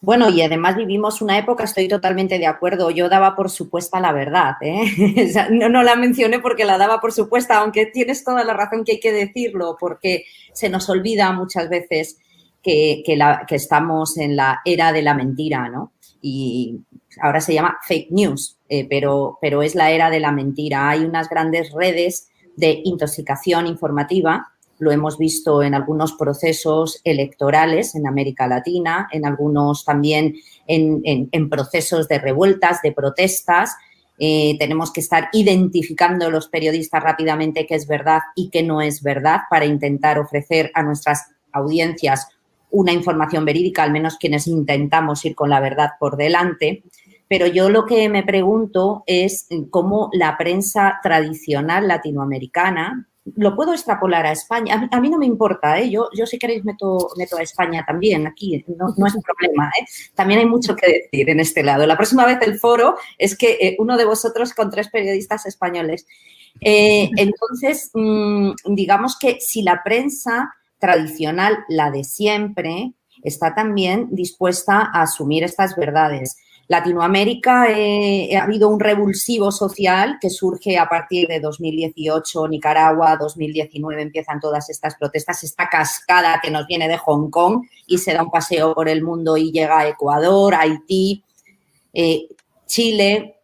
Bueno, y además vivimos una época, estoy totalmente de acuerdo, yo daba por supuesta la verdad, ¿eh? no, no, la mencioné porque la daba por supuesta, aunque tienes toda la razón que hay que decirlo, porque se nos olvida muchas veces que, que, estamos en la era de la mentira, ¿no? Y ahora se llama fake news, eh, pero, pero es la era de la mentira. Hay unas grandes redes de intoxicación informativa. Lo hemos visto en algunos procesos electorales en América Latina, en algunos también en, procesos de revueltas, de protestas. Eh, tenemos que estar identificando los periodistas rápidamente qué es verdad y qué no es verdad para intentar ofrecer a nuestras audiencias una información verídica, al menos quienes intentamos ir con la verdad por delante. Pero yo lo que me pregunto es cómo la prensa tradicional latinoamericana, lo puedo extrapolar a España, a mí, no me importa, ¿eh? yo, yo si queréis meto, meto a España también aquí, no, es un problema, ¿eh? también hay mucho que decir en este lado. La próxima vez el foro es que eh, uno de vosotros con tres periodistas españoles. Entonces, mm, digamos que si la prensa tradicional, la de siempre, está también dispuesta a asumir estas verdades. Latinoamérica eh, ha habido un revulsivo social que surge a partir de 2018, Nicaragua, 2019 empiezan todas estas protestas, esta cascada que nos viene de Hong Kong y se da un paseo por el mundo y llega a Ecuador, Haití, eh, Chile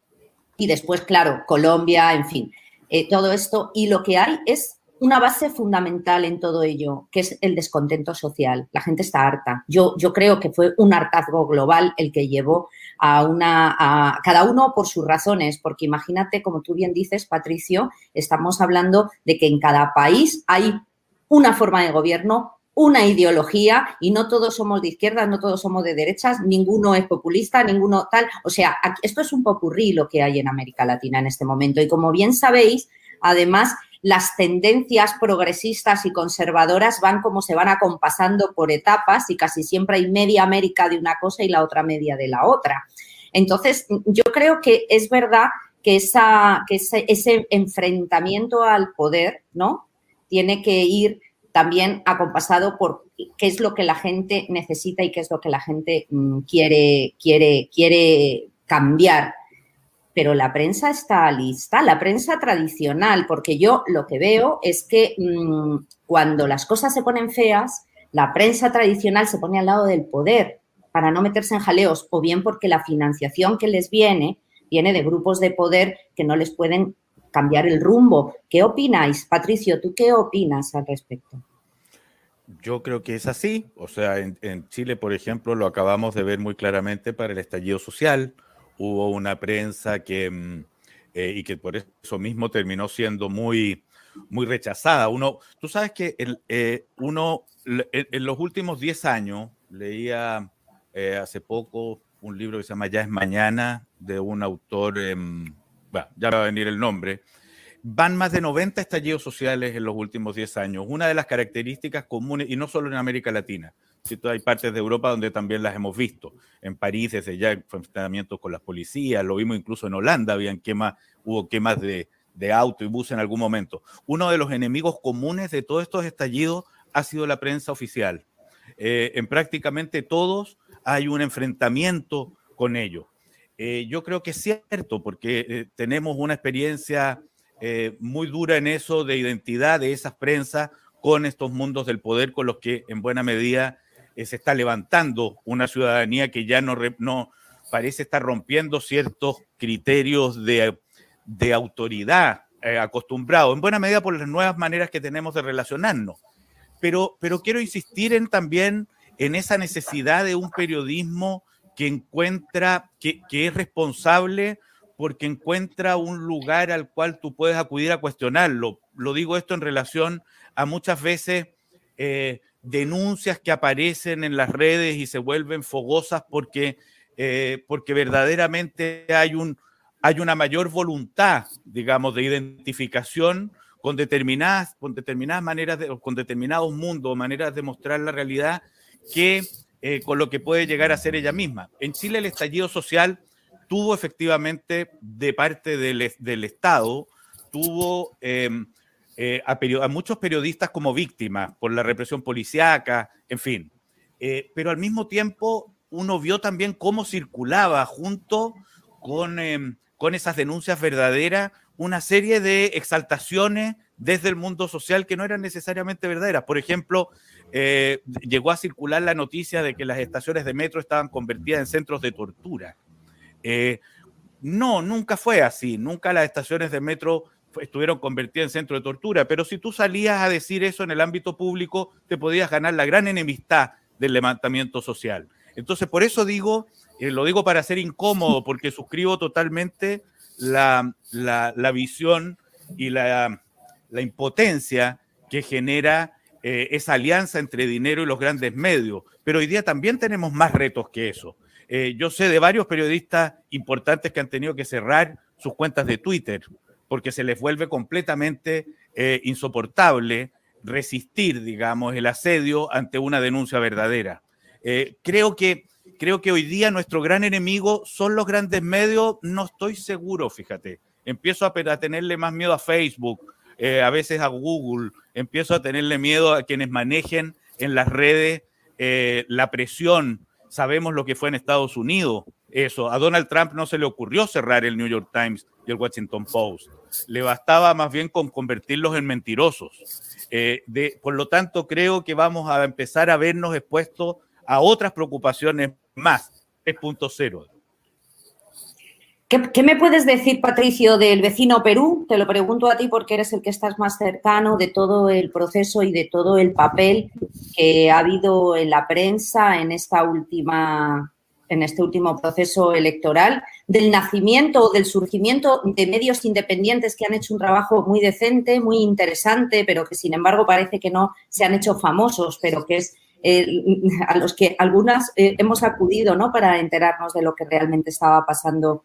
y después, claro, Colombia, en fin, eh, todo esto. Y lo que hay es una base fundamental en todo ello, que es el descontento social. La gente está harta. Yo, yo creo que fue un hartazgo global el que llevó a una, a cada uno por sus razones, porque imagínate, como tú bien dices, Patricio, estamos hablando de que en cada país hay una forma de gobierno, una ideología y no todos somos de izquierda, no todos somos de derechas, ninguno es populista, ninguno tal. O sea, esto es un popurrí lo que hay en América Latina en este momento. Y como bien sabéis, además, las tendencias progresistas y conservadoras van como se van acompasando por etapas y casi siempre hay media América de una cosa y la otra media de la otra. Entonces, yo creo que es verdad que, esa, que ese, enfrentamiento al poder, ¿no? Tiene que ir también acompasado por qué es lo que la gente necesita y qué es lo que la gente mm, quiere, quiere, quiere cambiar pero la prensa está lista, la prensa tradicional, porque yo lo que veo es que mm, cuando las cosas se ponen feas, la prensa tradicional se pone al lado del poder para no meterse en jaleos, o bien porque la financiación que les viene viene de grupos de poder que no les pueden cambiar el rumbo. ¿Qué opináis? Patricio, ¿tú qué opinas al respecto? Yo creo que es así. O sea, en, en Chile, por ejemplo, lo acabamos de ver muy claramente para el estallido social hubo una prensa que, mm, eh, y que por eso mismo terminó siendo muy, muy rechazada. Uno, tú sabes que el, eh, uno, en, los últimos 10 años, leía eh, hace poco un libro que se llama Ya es Mañana, de un autor, em, bueno, ya va a venir el nombre, van más de 90 estallidos sociales en los últimos 10 años. Una de las características comunes, y no solo en América Latina, hay partes de Europa donde también las hemos visto. En París, desde ya enfrentamientos con las policías, lo vimos incluso en Holanda, habían quemas, hubo quemas de, de auto y bus en algún momento. Uno de los enemigos comunes de todos estos estallidos ha sido la prensa oficial. Eh, en prácticamente todos hay un enfrentamiento con ellos. Eh, yo creo que es cierto, porque eh, tenemos una experiencia muy dura en eso de identidad de esas prensas con estos mundos del poder con los que en buena medida eh, se está levantando una ciudadanía que ya no, parece estar rompiendo ciertos criterios de, autoridad eh, acostumbrados, en buena medida por las nuevas maneras que tenemos de relacionarnos. Pero, pero quiero insistir en también en esa necesidad de un periodismo que encuentra, que, es responsable porque encuentra un lugar al cual tú puedes acudir a cuestionarlo. Lo digo esto en relación a muchas veces eh, denuncias que aparecen en las redes y se vuelven fogosas porque, eh, porque verdaderamente hay, un, hay una mayor voluntad, digamos, de identificación con determinadas, con determinadas maneras, de, con determinados mundos, maneras de mostrar la realidad que eh, con lo que puede llegar a ser ella misma. En Chile el estallido social tuvo efectivamente de parte del, del Estado, tuvo... Em, eh, a, muchos periodistas como víctimas por la represión policíaca, en fin. Eh, pero al mismo tiempo uno vio también cómo circulaba junto con, em, con esas denuncias verdaderas una serie de exaltaciones desde el mundo social que no eran necesariamente verdaderas. Por ejemplo, eh, llegó a circular la noticia de que las estaciones de metro estaban convertidas en centros de tortura. Eh, no, nunca fue así, nunca las estaciones de metro estuvieron convertidas en centros de tortura, pero si tú salías a decir eso en el ámbito público, te podías ganar la gran enemistad del levantamiento social. Entonces, por eso digo, eh, lo digo para ser incómodo, porque suscribo totalmente la, visión y la, impotencia que genera eh, esa alianza entre dinero y los grandes medios. Pero hoy día también tenemos más retos que eso. Eh, yo sé de varios periodistas importantes que han tenido que cerrar sus cuentas de Twitter porque se les vuelve completamente insoportable resistir, digamos, el asedio ante una denuncia verdadera. Eh, creo, que, creo que hoy día nuestro gran enemigo son los grandes medios, no estoy seguro, fíjate. Empiezo a, tenerle más miedo a Facebook, eh, a veces a Google, empiezo a tenerle miedo a quienes manejen en las redes eh, la presión. Sabemos lo que fue en Estados Unidos, eso. A Donald Trump no se le ocurrió cerrar el New York Times y el Washington Post. Le bastaba más bien con convertirlos en mentirosos. de, por lo tanto, creo que vamos a empezar a vernos expuestos a otras preocupaciones más 3.0. ¿Qué, ¿Qué, me puedes decir, Patricio, del vecino Perú? Te lo pregunto a ti porque eres el que estás más cercano de todo el proceso y de todo el papel que ha habido en la prensa en esta última en este último proceso electoral, del nacimiento o del surgimiento de medios independientes que han hecho un trabajo muy decente, muy interesante, pero que sin embargo parece que no se han hecho famosos, pero que es a los que algunas eh, hemos acudido ¿no? para enterarnos de lo que realmente estaba pasando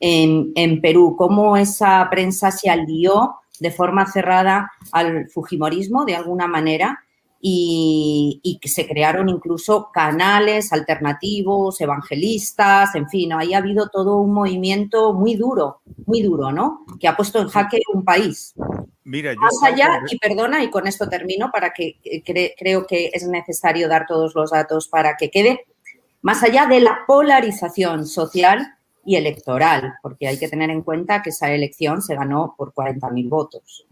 en, en, Perú, cómo esa prensa se alió de forma cerrada al Fujimorismo de alguna manera y, que se crearon incluso canales alternativos, evangelistas, en fin, ahí ha habido todo un movimiento muy duro, muy duro, ¿no? Que ha puesto en jaque un país. Mira, yo Más allá, y perdona, y con esto termino, para que creo que es necesario dar todos los datos para que quede, más allá de la polarización social y electoral, porque hay que tener en cuenta que esa elección se ganó por 40.000 votos.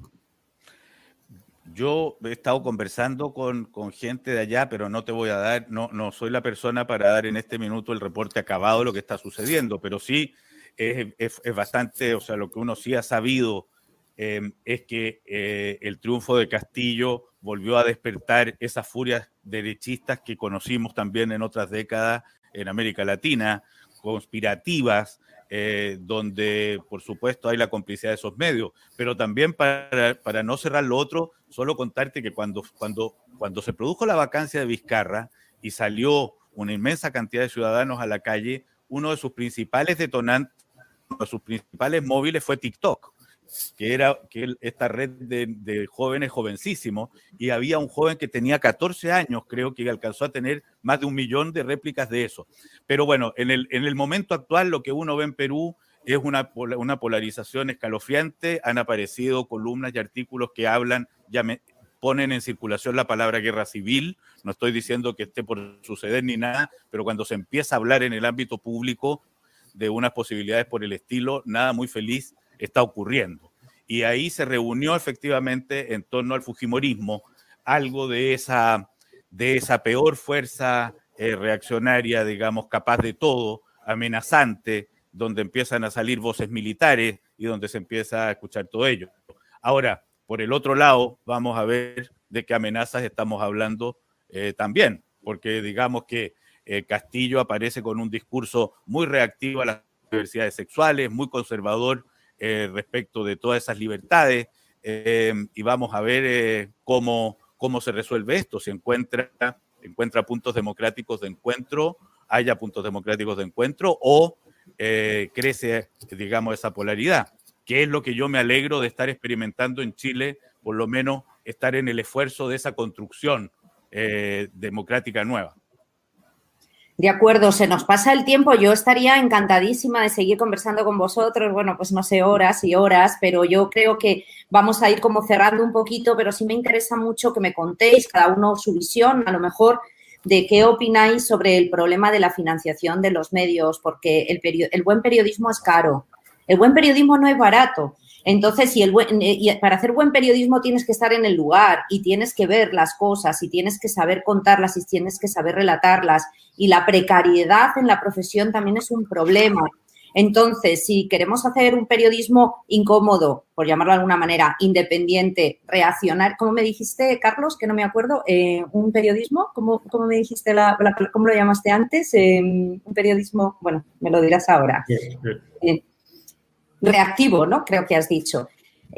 Yo he estado conversando con, gente de allá, pero no te voy a dar, no, no soy la persona para dar en este minuto el reporte acabado de lo que está sucediendo, pero sí es, bastante, o sea, lo que uno sí ha sabido em, es que eh, el triunfo de Castillo volvió a despertar esas furias derechistas que conocimos también en otras décadas en América Latina, conspirativas, eh, donde por supuesto hay la complicidad de esos medios, pero también para, para, no cerrar lo otro, solo contarte que cuando, cuando, cuando se produjo la vacancia de Vizcarra y salió una inmensa cantidad de ciudadanos a la calle, uno de sus principales detonantes, uno de sus principales móviles fue TikTok que era que esta red de, jóvenes jovencísimos, y había un joven que tenía 14 años, creo que alcanzó a tener más de un millón de réplicas de eso. Pero bueno, en el, en el momento actual lo que uno ve en Perú es una, una polarización escalofriante, han aparecido columnas y artículos que hablan, ya me, ponen en circulación la palabra guerra civil, no estoy diciendo que esté por suceder ni nada, pero cuando se empieza a hablar en el ámbito público de unas posibilidades por el estilo, nada muy feliz está ocurriendo. Y ahí se reunió efectivamente en torno al Fujimorismo algo de esa, de esa peor fuerza eh, reaccionaria, digamos, capaz de todo, amenazante, donde empiezan a salir voces militares y donde se empieza a escuchar todo ello. Ahora, por el otro lado, vamos a ver de qué amenazas estamos hablando eh, también, porque digamos que eh, Castillo aparece con un discurso muy reactivo a las diversidades sexuales, muy conservador eh, respecto de todas esas libertades eh, y vamos a ver eh, cómo, cómo se resuelve esto, si encuentra, encuentra puntos democráticos de encuentro, haya puntos democráticos de encuentro o crece, digamos, esa polaridad, que es lo que yo me alegro de estar experimentando en Chile, por lo menos estar en el esfuerzo de esa construcción democrática nueva. De acuerdo, se nos pasa el tiempo. Yo estaría encantadísima de seguir conversando con vosotros. Bueno, pues no sé, horas y horas, pero yo creo que vamos a ir como cerrando un poquito, pero sí me interesa mucho que me contéis cada uno su visión, a lo mejor de qué opináis sobre el problema de la financiación de los medios, porque el, el buen periodismo es caro. El buen periodismo no es barato. Entonces, si el buen, eh, para hacer buen periodismo tienes que estar en el lugar y tienes que ver las cosas y tienes que saber contarlas y tienes que saber relatarlas. Y la precariedad en la profesión también es un problema. Entonces, si queremos hacer un periodismo incómodo, por llamarlo de alguna manera, independiente, reaccionar, ¿cómo me dijiste, Carlos? Que no me acuerdo, eh, un periodismo, ¿cómo, ¿cómo, me dijiste, la, cómo lo llamaste antes? Eh, un periodismo, bueno, me lo dirás ahora. Eh, reactivo, ¿no? Creo que has dicho.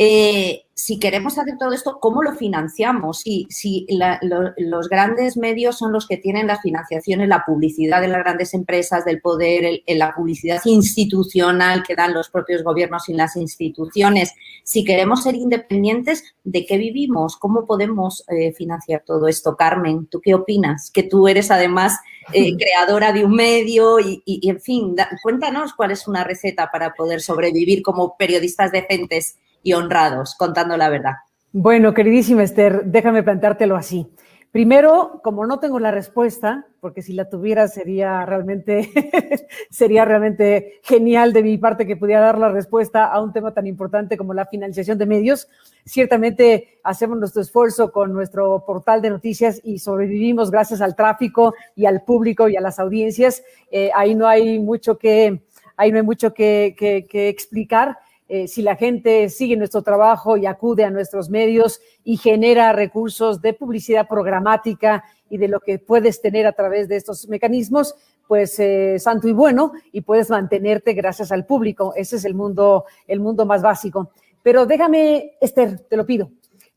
Eh, si queremos hacer todo esto, ¿cómo lo financiamos? Si, los grandes medios son los que tienen las financiaciones, la publicidad de las grandes empresas, del poder, la publicidad institucional que dan los propios gobiernos y las instituciones. Si queremos ser independientes, ¿de qué vivimos? ¿Cómo podemos eh, financiar todo esto? Carmen, ¿tú qué opinas? Que tú eres además eh, creadora de un medio y, y en fin, cuéntanos cuál es una receta para poder sobrevivir como periodistas decentes y honrados, contando la verdad. Bueno, queridísima Esther, déjame planteártelo así. Primero, como no tengo la respuesta, porque si la tuviera sería realmente, sería realmente genial de mi parte que pudiera dar la respuesta a un tema tan importante como la financiación de medios. Ciertamente hacemos nuestro esfuerzo con nuestro portal de noticias y sobrevivimos gracias al tráfico y al público y a las audiencias. Eh, ahí no hay mucho que, ahí no hay mucho que, que explicar eh, si la gente sigue nuestro trabajo y acude a nuestros medios y genera recursos de publicidad programática y de lo que puedes tener a través de estos mecanismos, pues eh, santo y bueno, y puedes mantenerte gracias al público. Ese es el mundo, el mundo más básico. Pero déjame, Esther, te lo pido,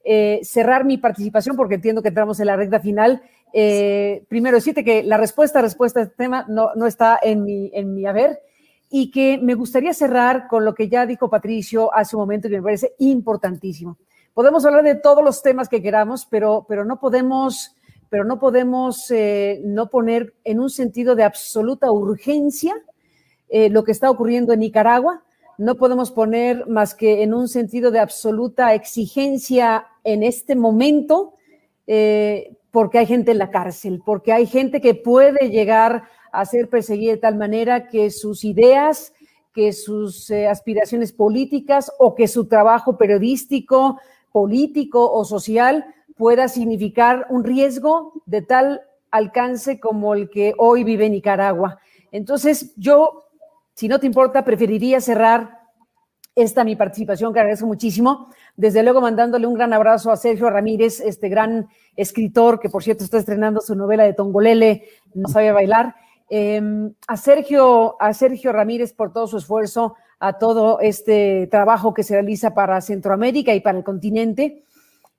eh, cerrar mi participación porque entiendo que entramos en la recta final. primero, decirte que la respuesta, respuesta a este tema no, no está en mi, en mi haber y que me gustaría cerrar con lo que ya dijo Patricio hace un momento que me parece importantísimo. Podemos hablar de todos los temas que queramos, pero, pero no podemos, pero no, podemos eh, no poner en un sentido de absoluta urgencia eh, lo que está ocurriendo en Nicaragua. No podemos poner más que en un sentido de absoluta exigencia en este momento, eh, porque hay gente en la cárcel, porque hay gente que puede llegar a ser perseguida de tal manera que sus ideas, que sus eh, aspiraciones políticas o que su trabajo periodístico, político o social pueda significar un riesgo de tal alcance como el que hoy vive Nicaragua. Entonces, yo, si no te importa, preferiría cerrar esta mi participación, que agradezco muchísimo. Desde luego mandándole un gran abrazo a Sergio Ramírez, este gran escritor que por cierto está estrenando su novela de Tongolele, No sabe bailar. Em, a, Sergio, a Sergio Ramírez por todo su esfuerzo, a todo este trabajo que se realiza para Centroamérica y para el continente.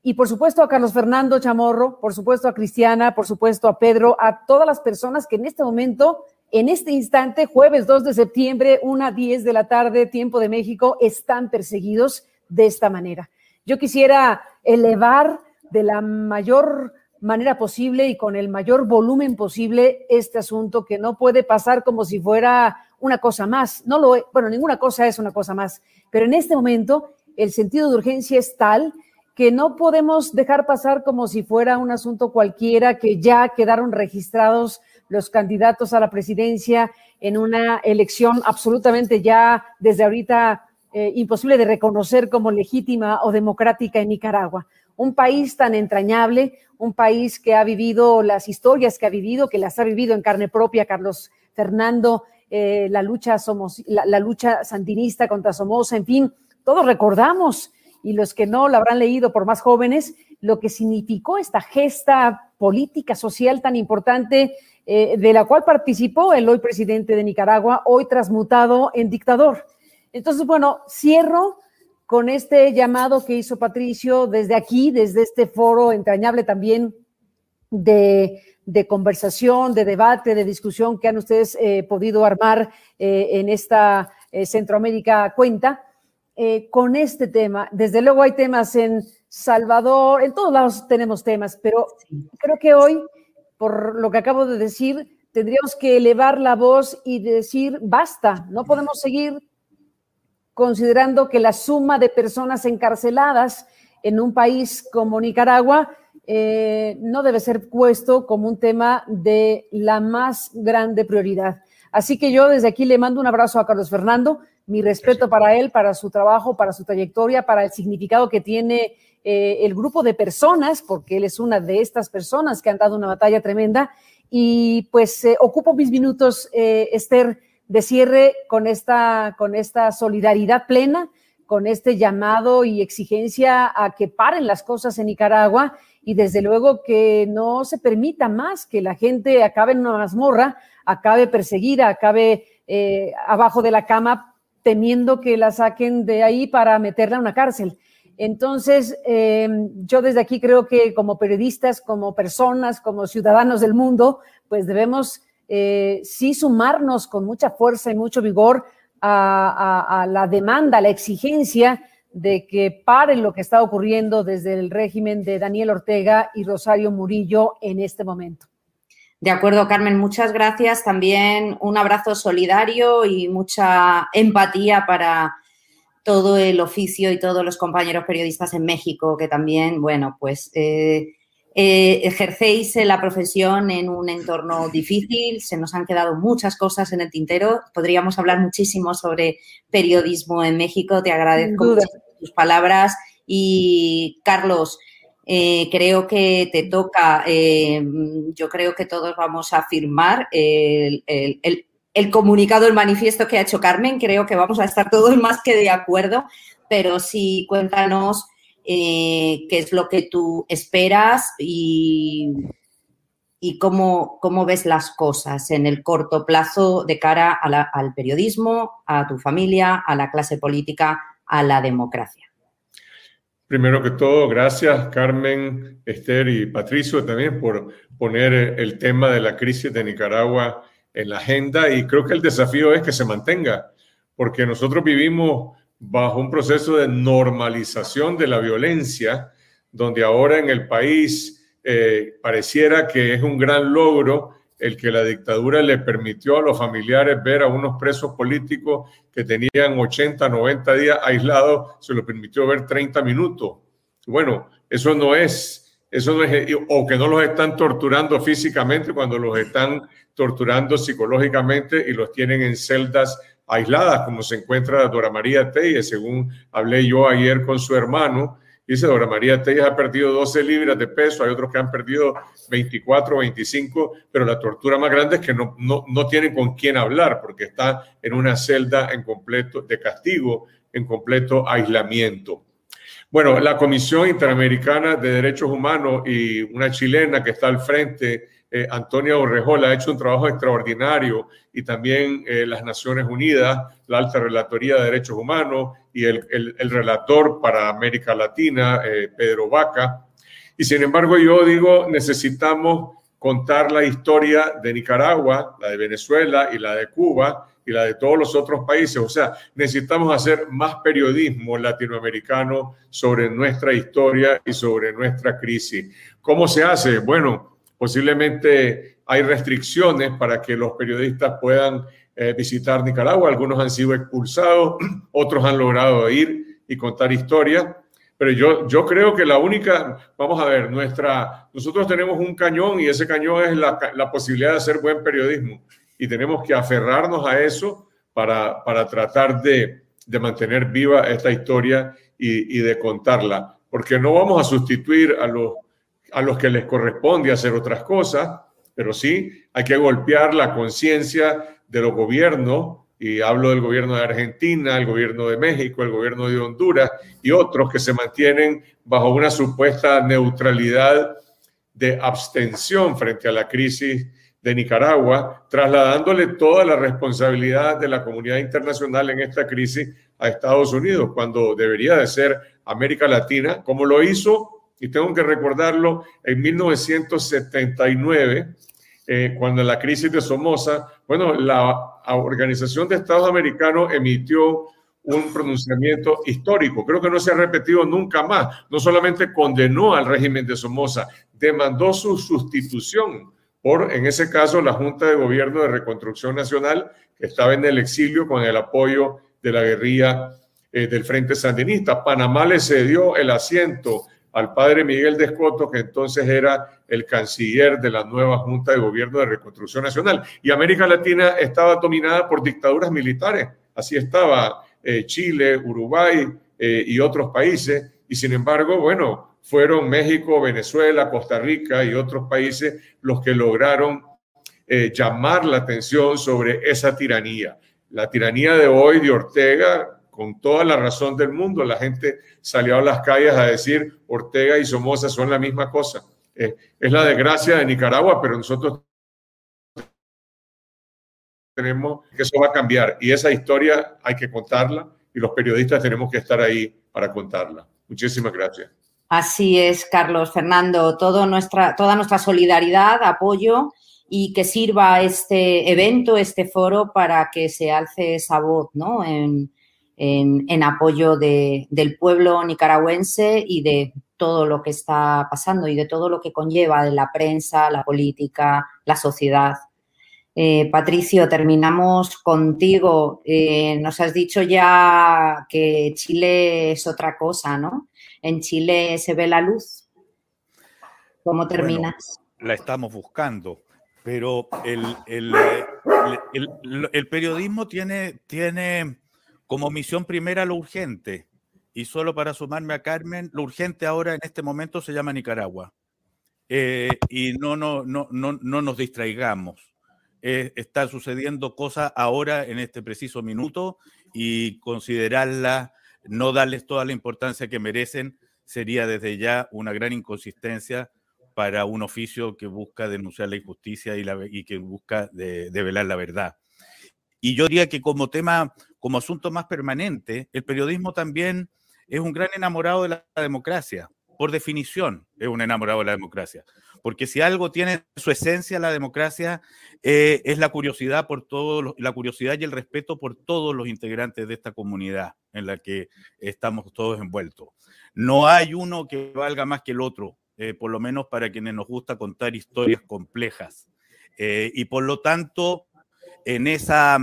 Y por supuesto a Carlos Fernando Chamorro, por supuesto a Cristiana, por supuesto a Pedro, a todas las personas que en este momento, en este instante, jueves 2 de septiembre, una 10 de la tarde, tiempo de México, están perseguidos de esta manera. Yo quisiera elevar de la mayor manera posible y con el mayor volumen posible este asunto que no puede pasar como si fuera una cosa más. No lo, bueno, ninguna cosa es una cosa más, pero en este momento el sentido de urgencia es tal que no podemos dejar pasar como si fuera un asunto cualquiera que ya quedaron registrados los candidatos a la presidencia en una elección absolutamente ya desde ahorita eh, imposible de reconocer como legítima o democrática en Nicaragua un país tan entrañable, un país que ha vivido las historias que ha vivido, que las ha vivido en carne propia Carlos Fernando, eh, la, lucha somos, la, lucha sandinista contra Somoza, en fin, todos recordamos, y los que no lo habrán leído por más jóvenes, lo que significó esta gesta política, social tan importante, eh, de la cual participó el hoy presidente de Nicaragua, hoy transmutado en dictador. Entonces, bueno, cierro con este llamado que hizo Patricio desde aquí, desde este foro entrañable también de, conversación, de debate, de discusión que han ustedes eh, podido armar eh, en esta eh, Centroamérica cuenta, con este tema. Desde luego hay temas en Salvador, en todos lados tenemos temas, pero creo que hoy, por lo que acabo de decir, tendríamos que elevar la voz y decir, basta, no podemos seguir considerando que la suma de personas encarceladas en un país como Nicaragua eh, no debe ser puesto como un tema de la más grande prioridad. Así que yo desde aquí le mando un abrazo a Carlos Fernando, Mi respeto para él, para su trabajo, para su trayectoria, para el significado que tiene eh, el grupo de personas, porque él es una de estas personas que han dado una batalla tremenda. Y pues eh, ocupo mis minutos, eh, Esther, de cierre con esta, con esta solidaridad plena, con este llamado y exigencia a que paren las cosas en Nicaragua y desde luego que no se permita más que la gente acabe en una mazmorra, acabe perseguida, acabe abajo de la cama temiendo que la saquen de ahí para meterla en una cárcel. Entonces, eh, yo desde aquí creo que como periodistas, como personas, como ciudadanos del mundo, pues debemos eh, sí sumarnos con mucha fuerza y mucho vigor a, la demanda, a la exigencia de que pare lo que está ocurriendo desde el régimen de Daniel Ortega y Rosario Murillo en este momento. De acuerdo, Carmen, muchas gracias. También un abrazo solidario y mucha empatía para todo el oficio y todos los compañeros periodistas en México que también, bueno, pues eh, eh, ejercéis la profesión en un entorno difícil, se nos han quedado muchas cosas en el tintero, podríamos hablar muchísimo sobre periodismo en México, te agradezco tus palabras. Y Carlos, eh, creo que te toca, yo creo que todos vamos a firmar el el comunicado, el manifiesto que ha hecho Carmen, creo que vamos a estar todos más que de acuerdo, pero sí cuéntanos eh, qué es lo que tú esperas y, y cómo, cómo, ves las cosas en el corto plazo de cara al periodismo, a tu familia, a la clase política, a la democracia. Primero que todo, gracias Carmen, Esther y Patricio también por poner el tema de la crisis de Nicaragua en la agenda y creo que el desafío es que se mantenga, porque nosotros vivimos bajo un proceso de normalización de la violencia, donde ahora en el país eh, pareciera que es un gran logro el que la dictadura le permitió a los familiares ver a unos presos políticos que tenían 80, 90 días aislados, se lo permitió ver 30 minutos. Bueno, eso no es, eso no es, o que no los están torturando físicamente cuando los están torturando psicológicamente y los tienen en celdas aisladas, como se encuentra Dora María Telles, según hablé yo ayer con su hermano. Dice, Dora María Telles ha perdido 12 libras de peso, hay otros que han perdido 24, 25, pero la tortura más grande es que no, no, no tienen con quién hablar porque está en una celda en completo de castigo, en completo aislamiento. Bueno, la Comisión Interamericana de Derechos Humanos y una chilena que está al frente eh, Antonio Orrejola ha hecho un trabajo extraordinario y también eh, las Naciones Unidas, la Alta Relatoría de Derechos Humanos y el, relator para América Latina, eh, Pedro Vaca. Y sin embargo, yo digo, necesitamos contar la historia de Nicaragua, la de Venezuela y la de Cuba y la de todos los otros países. O sea, necesitamos hacer más periodismo latinoamericano sobre nuestra historia y sobre nuestra crisis. ¿Cómo se hace? Bueno, Posiblemente hay restricciones para que los periodistas puedan eh, visitar Nicaragua. Algunos han sido expulsados, otros han logrado ir y contar historias. Pero yo, yo creo que la única, vamos a ver, nuestra, nosotros tenemos un cañón y ese cañón es la, la posibilidad de hacer buen periodismo. Y tenemos que aferrarnos a eso para, para tratar de, de mantener viva esta historia y, y de contarla. Porque no vamos a sustituir a los a los que les corresponde hacer otras cosas, pero sí hay que golpear la conciencia de los gobiernos, y hablo del gobierno de Argentina, el gobierno de México, el gobierno de Honduras y otros que se mantienen bajo una supuesta neutralidad de abstención frente a la crisis de Nicaragua, trasladándole toda la responsabilidad de la comunidad internacional en esta crisis a Estados Unidos, cuando debería de ser América Latina, como lo hizo y tengo que recordarlo, en 1979, eh, cuando la crisis de Somoza, bueno, la Organización de Estados Americanos emitió un pronunciamiento histórico. Creo que no se ha repetido nunca más. No solamente condenó al régimen de Somoza, demandó su sustitución por, en ese caso, la Junta de Gobierno de Reconstrucción Nacional, que estaba en el exilio con el apoyo de la guerrilla eh, del Frente Sandinista. Panamá le cedió el asiento al padre Miguel de Escoto, que entonces era el canciller de la nueva Junta de Gobierno de Reconstrucción Nacional. Y América Latina estaba dominada por dictaduras militares, así estaba eh, Chile, Uruguay eh, y otros países, y sin embargo, bueno, fueron México, Venezuela, Costa Rica y otros países los que lograron eh, llamar la atención sobre esa tiranía. La tiranía de hoy de Ortega, con toda la razón del mundo, la gente salió a las calles a decir Ortega y Somoza son la misma cosa. es la desgracia de Nicaragua, pero nosotros tenemos que eso va a cambiar y esa historia hay que contarla y los periodistas tenemos que estar ahí para contarla. Muchísimas gracias. Así es, Carlos Fernando. Todo nuestra, toda nuestra solidaridad, apoyo y que sirva este evento, este foro, para que se alce esa voz ¿no? en, en, apoyo de, del pueblo nicaragüense y de todo lo que está pasando y de todo lo que conlleva de la prensa, la política, la sociedad. Eh, Patricio, terminamos contigo. Eh, nos has dicho ya que Chile es otra cosa, ¿no? En Chile se ve la luz. ¿Cómo terminas? la estamos buscando, pero el, periodismo tiene, tiene como misión primera lo urgente. Y solo para sumarme a Carmen, lo urgente ahora en este momento se llama Nicaragua. Eh, y no, no, no, no, no nos distraigamos eh, están sucediendo cosas ahora en este preciso minuto y considerarlas, no darles toda la importancia que merecen, sería desde ya una gran inconsistencia para un oficio que busca denunciar la injusticia y que busca develar la verdad. Y yo diría que como tema, como asunto más permanente, el periodismo también es un gran enamorado de la democracia. Por definición, es un enamorado de la democracia porque si algo tiene su esencia la democracia eh, es la curiosidad por todos la curiosidad y el respeto por todos los integrantes de esta comunidad en la que estamos todos envueltos. No hay uno que valga más que el otro, eh, por lo menos para quienes nos gusta contar historias complejas. Eh, y por lo tanto, en esa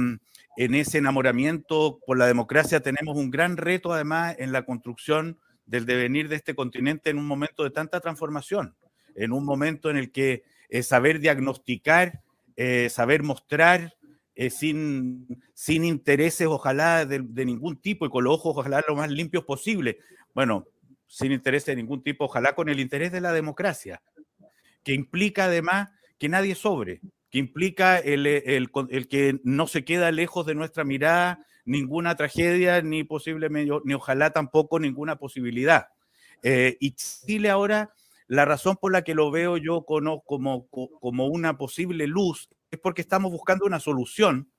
en ese enamoramiento por la democracia tenemos un gran reto además en la construcción del devenir de este continente en un momento de tanta transformación en un momento en el que eh, saber diagnosticar, eh, saber mostrar eh, sin, sin intereses, ojalá de, ningún tipo, y con los ojos, ojalá lo más limpios posible. Bueno, sin intereses de ningún tipo, ojalá con el interés de la democracia, que implica además que nadie sobre, que implica el, el, el, que no se queda lejos de nuestra mirada ninguna tragedia, ni posiblemente, ni ojalá tampoco ninguna posibilidad. y Chile ahora la razón por la que lo veo yo como, como, una posible luz es porque estamos buscando una solución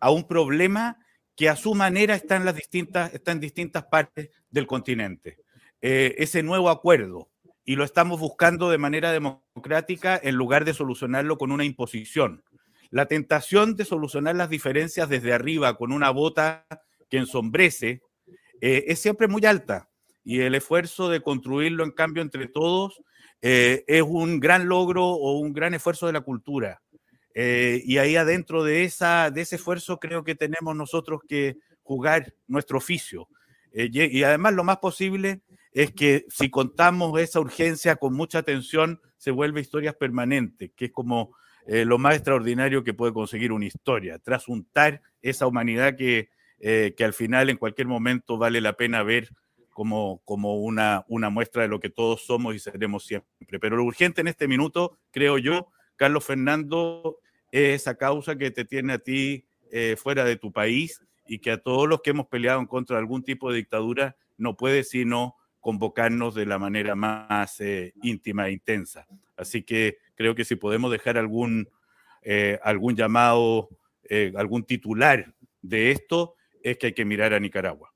a un problema que a su manera está en, las distintas, está en distintas partes del continente. Eh, ese nuevo acuerdo, y lo estamos buscando de manera democrática en lugar de solucionarlo con una imposición. La tentación de solucionar las diferencias desde arriba con una bota que ensombrece eh, es siempre muy alta y el esfuerzo de construirlo, en cambio, entre todos, eh, es un gran logro o un gran esfuerzo de la cultura. Eh, y ahí adentro de, esa, de ese esfuerzo creo que tenemos nosotros que jugar nuestro oficio. Y, además lo más posible es que si contamos esa urgencia con mucha atención, se vuelve historias permanentes, que es como lo más extraordinario que puede conseguir una historia, trasuntar esa humanidad que, que al final en cualquier momento vale la pena ver como, como una, una muestra de lo que todos somos y seremos siempre. Pero lo urgente en este minuto, creo yo, Carlos Fernando, es esa causa que te tiene a ti eh, fuera de tu país y que a todos los que hemos peleado en contra de algún tipo de dictadura no puede sino convocarnos de la manera más eh, íntima e intensa. Así que creo que si podemos dejar algún, eh, algún llamado, algún titular de esto, es que hay que mirar a Nicaragua.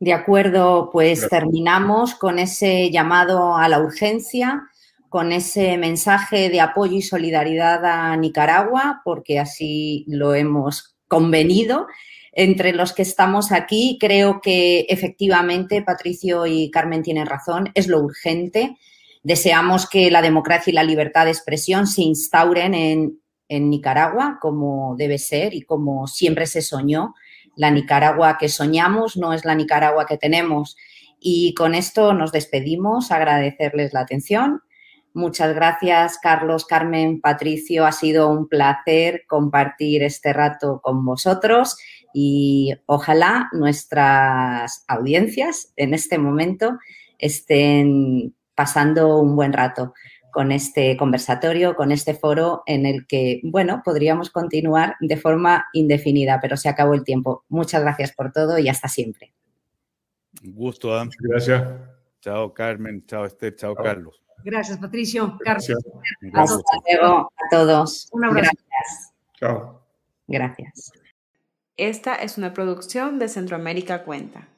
De acuerdo, pues terminamos con ese llamado a la urgencia, con ese mensaje de apoyo y solidaridad a Nicaragua, porque así lo hemos convenido entre los que estamos aquí. Creo que efectivamente Patricio y Carmen tienen razón, es lo urgente. Deseamos que la democracia y la libertad de expresión se instauren en, en Nicaragua como debe ser y como siempre se soñó la Nicaragua que soñamos, no es la Nicaragua que tenemos. Y con esto nos despedimos, agradecerles la atención. Muchas gracias, Carlos, Carmen, Patricio. Ha sido un placer compartir este rato con vosotros y ojalá nuestras audiencias en este momento estén pasando un buen rato con este conversatorio, con este foro en el que, bueno, podríamos continuar de forma indefinida, pero se acabó el tiempo. Muchas gracias por todo y hasta siempre. Un gusto, Adam. Gracias. Chao, Carmen. Chao, Esther. Chao, Carlos. Gracias, Patricio. Carlos. Hasta luego a todos. Un abrazo. Gracias. Chao. Gracias. Esta es una producción de Centroamérica Cuenta.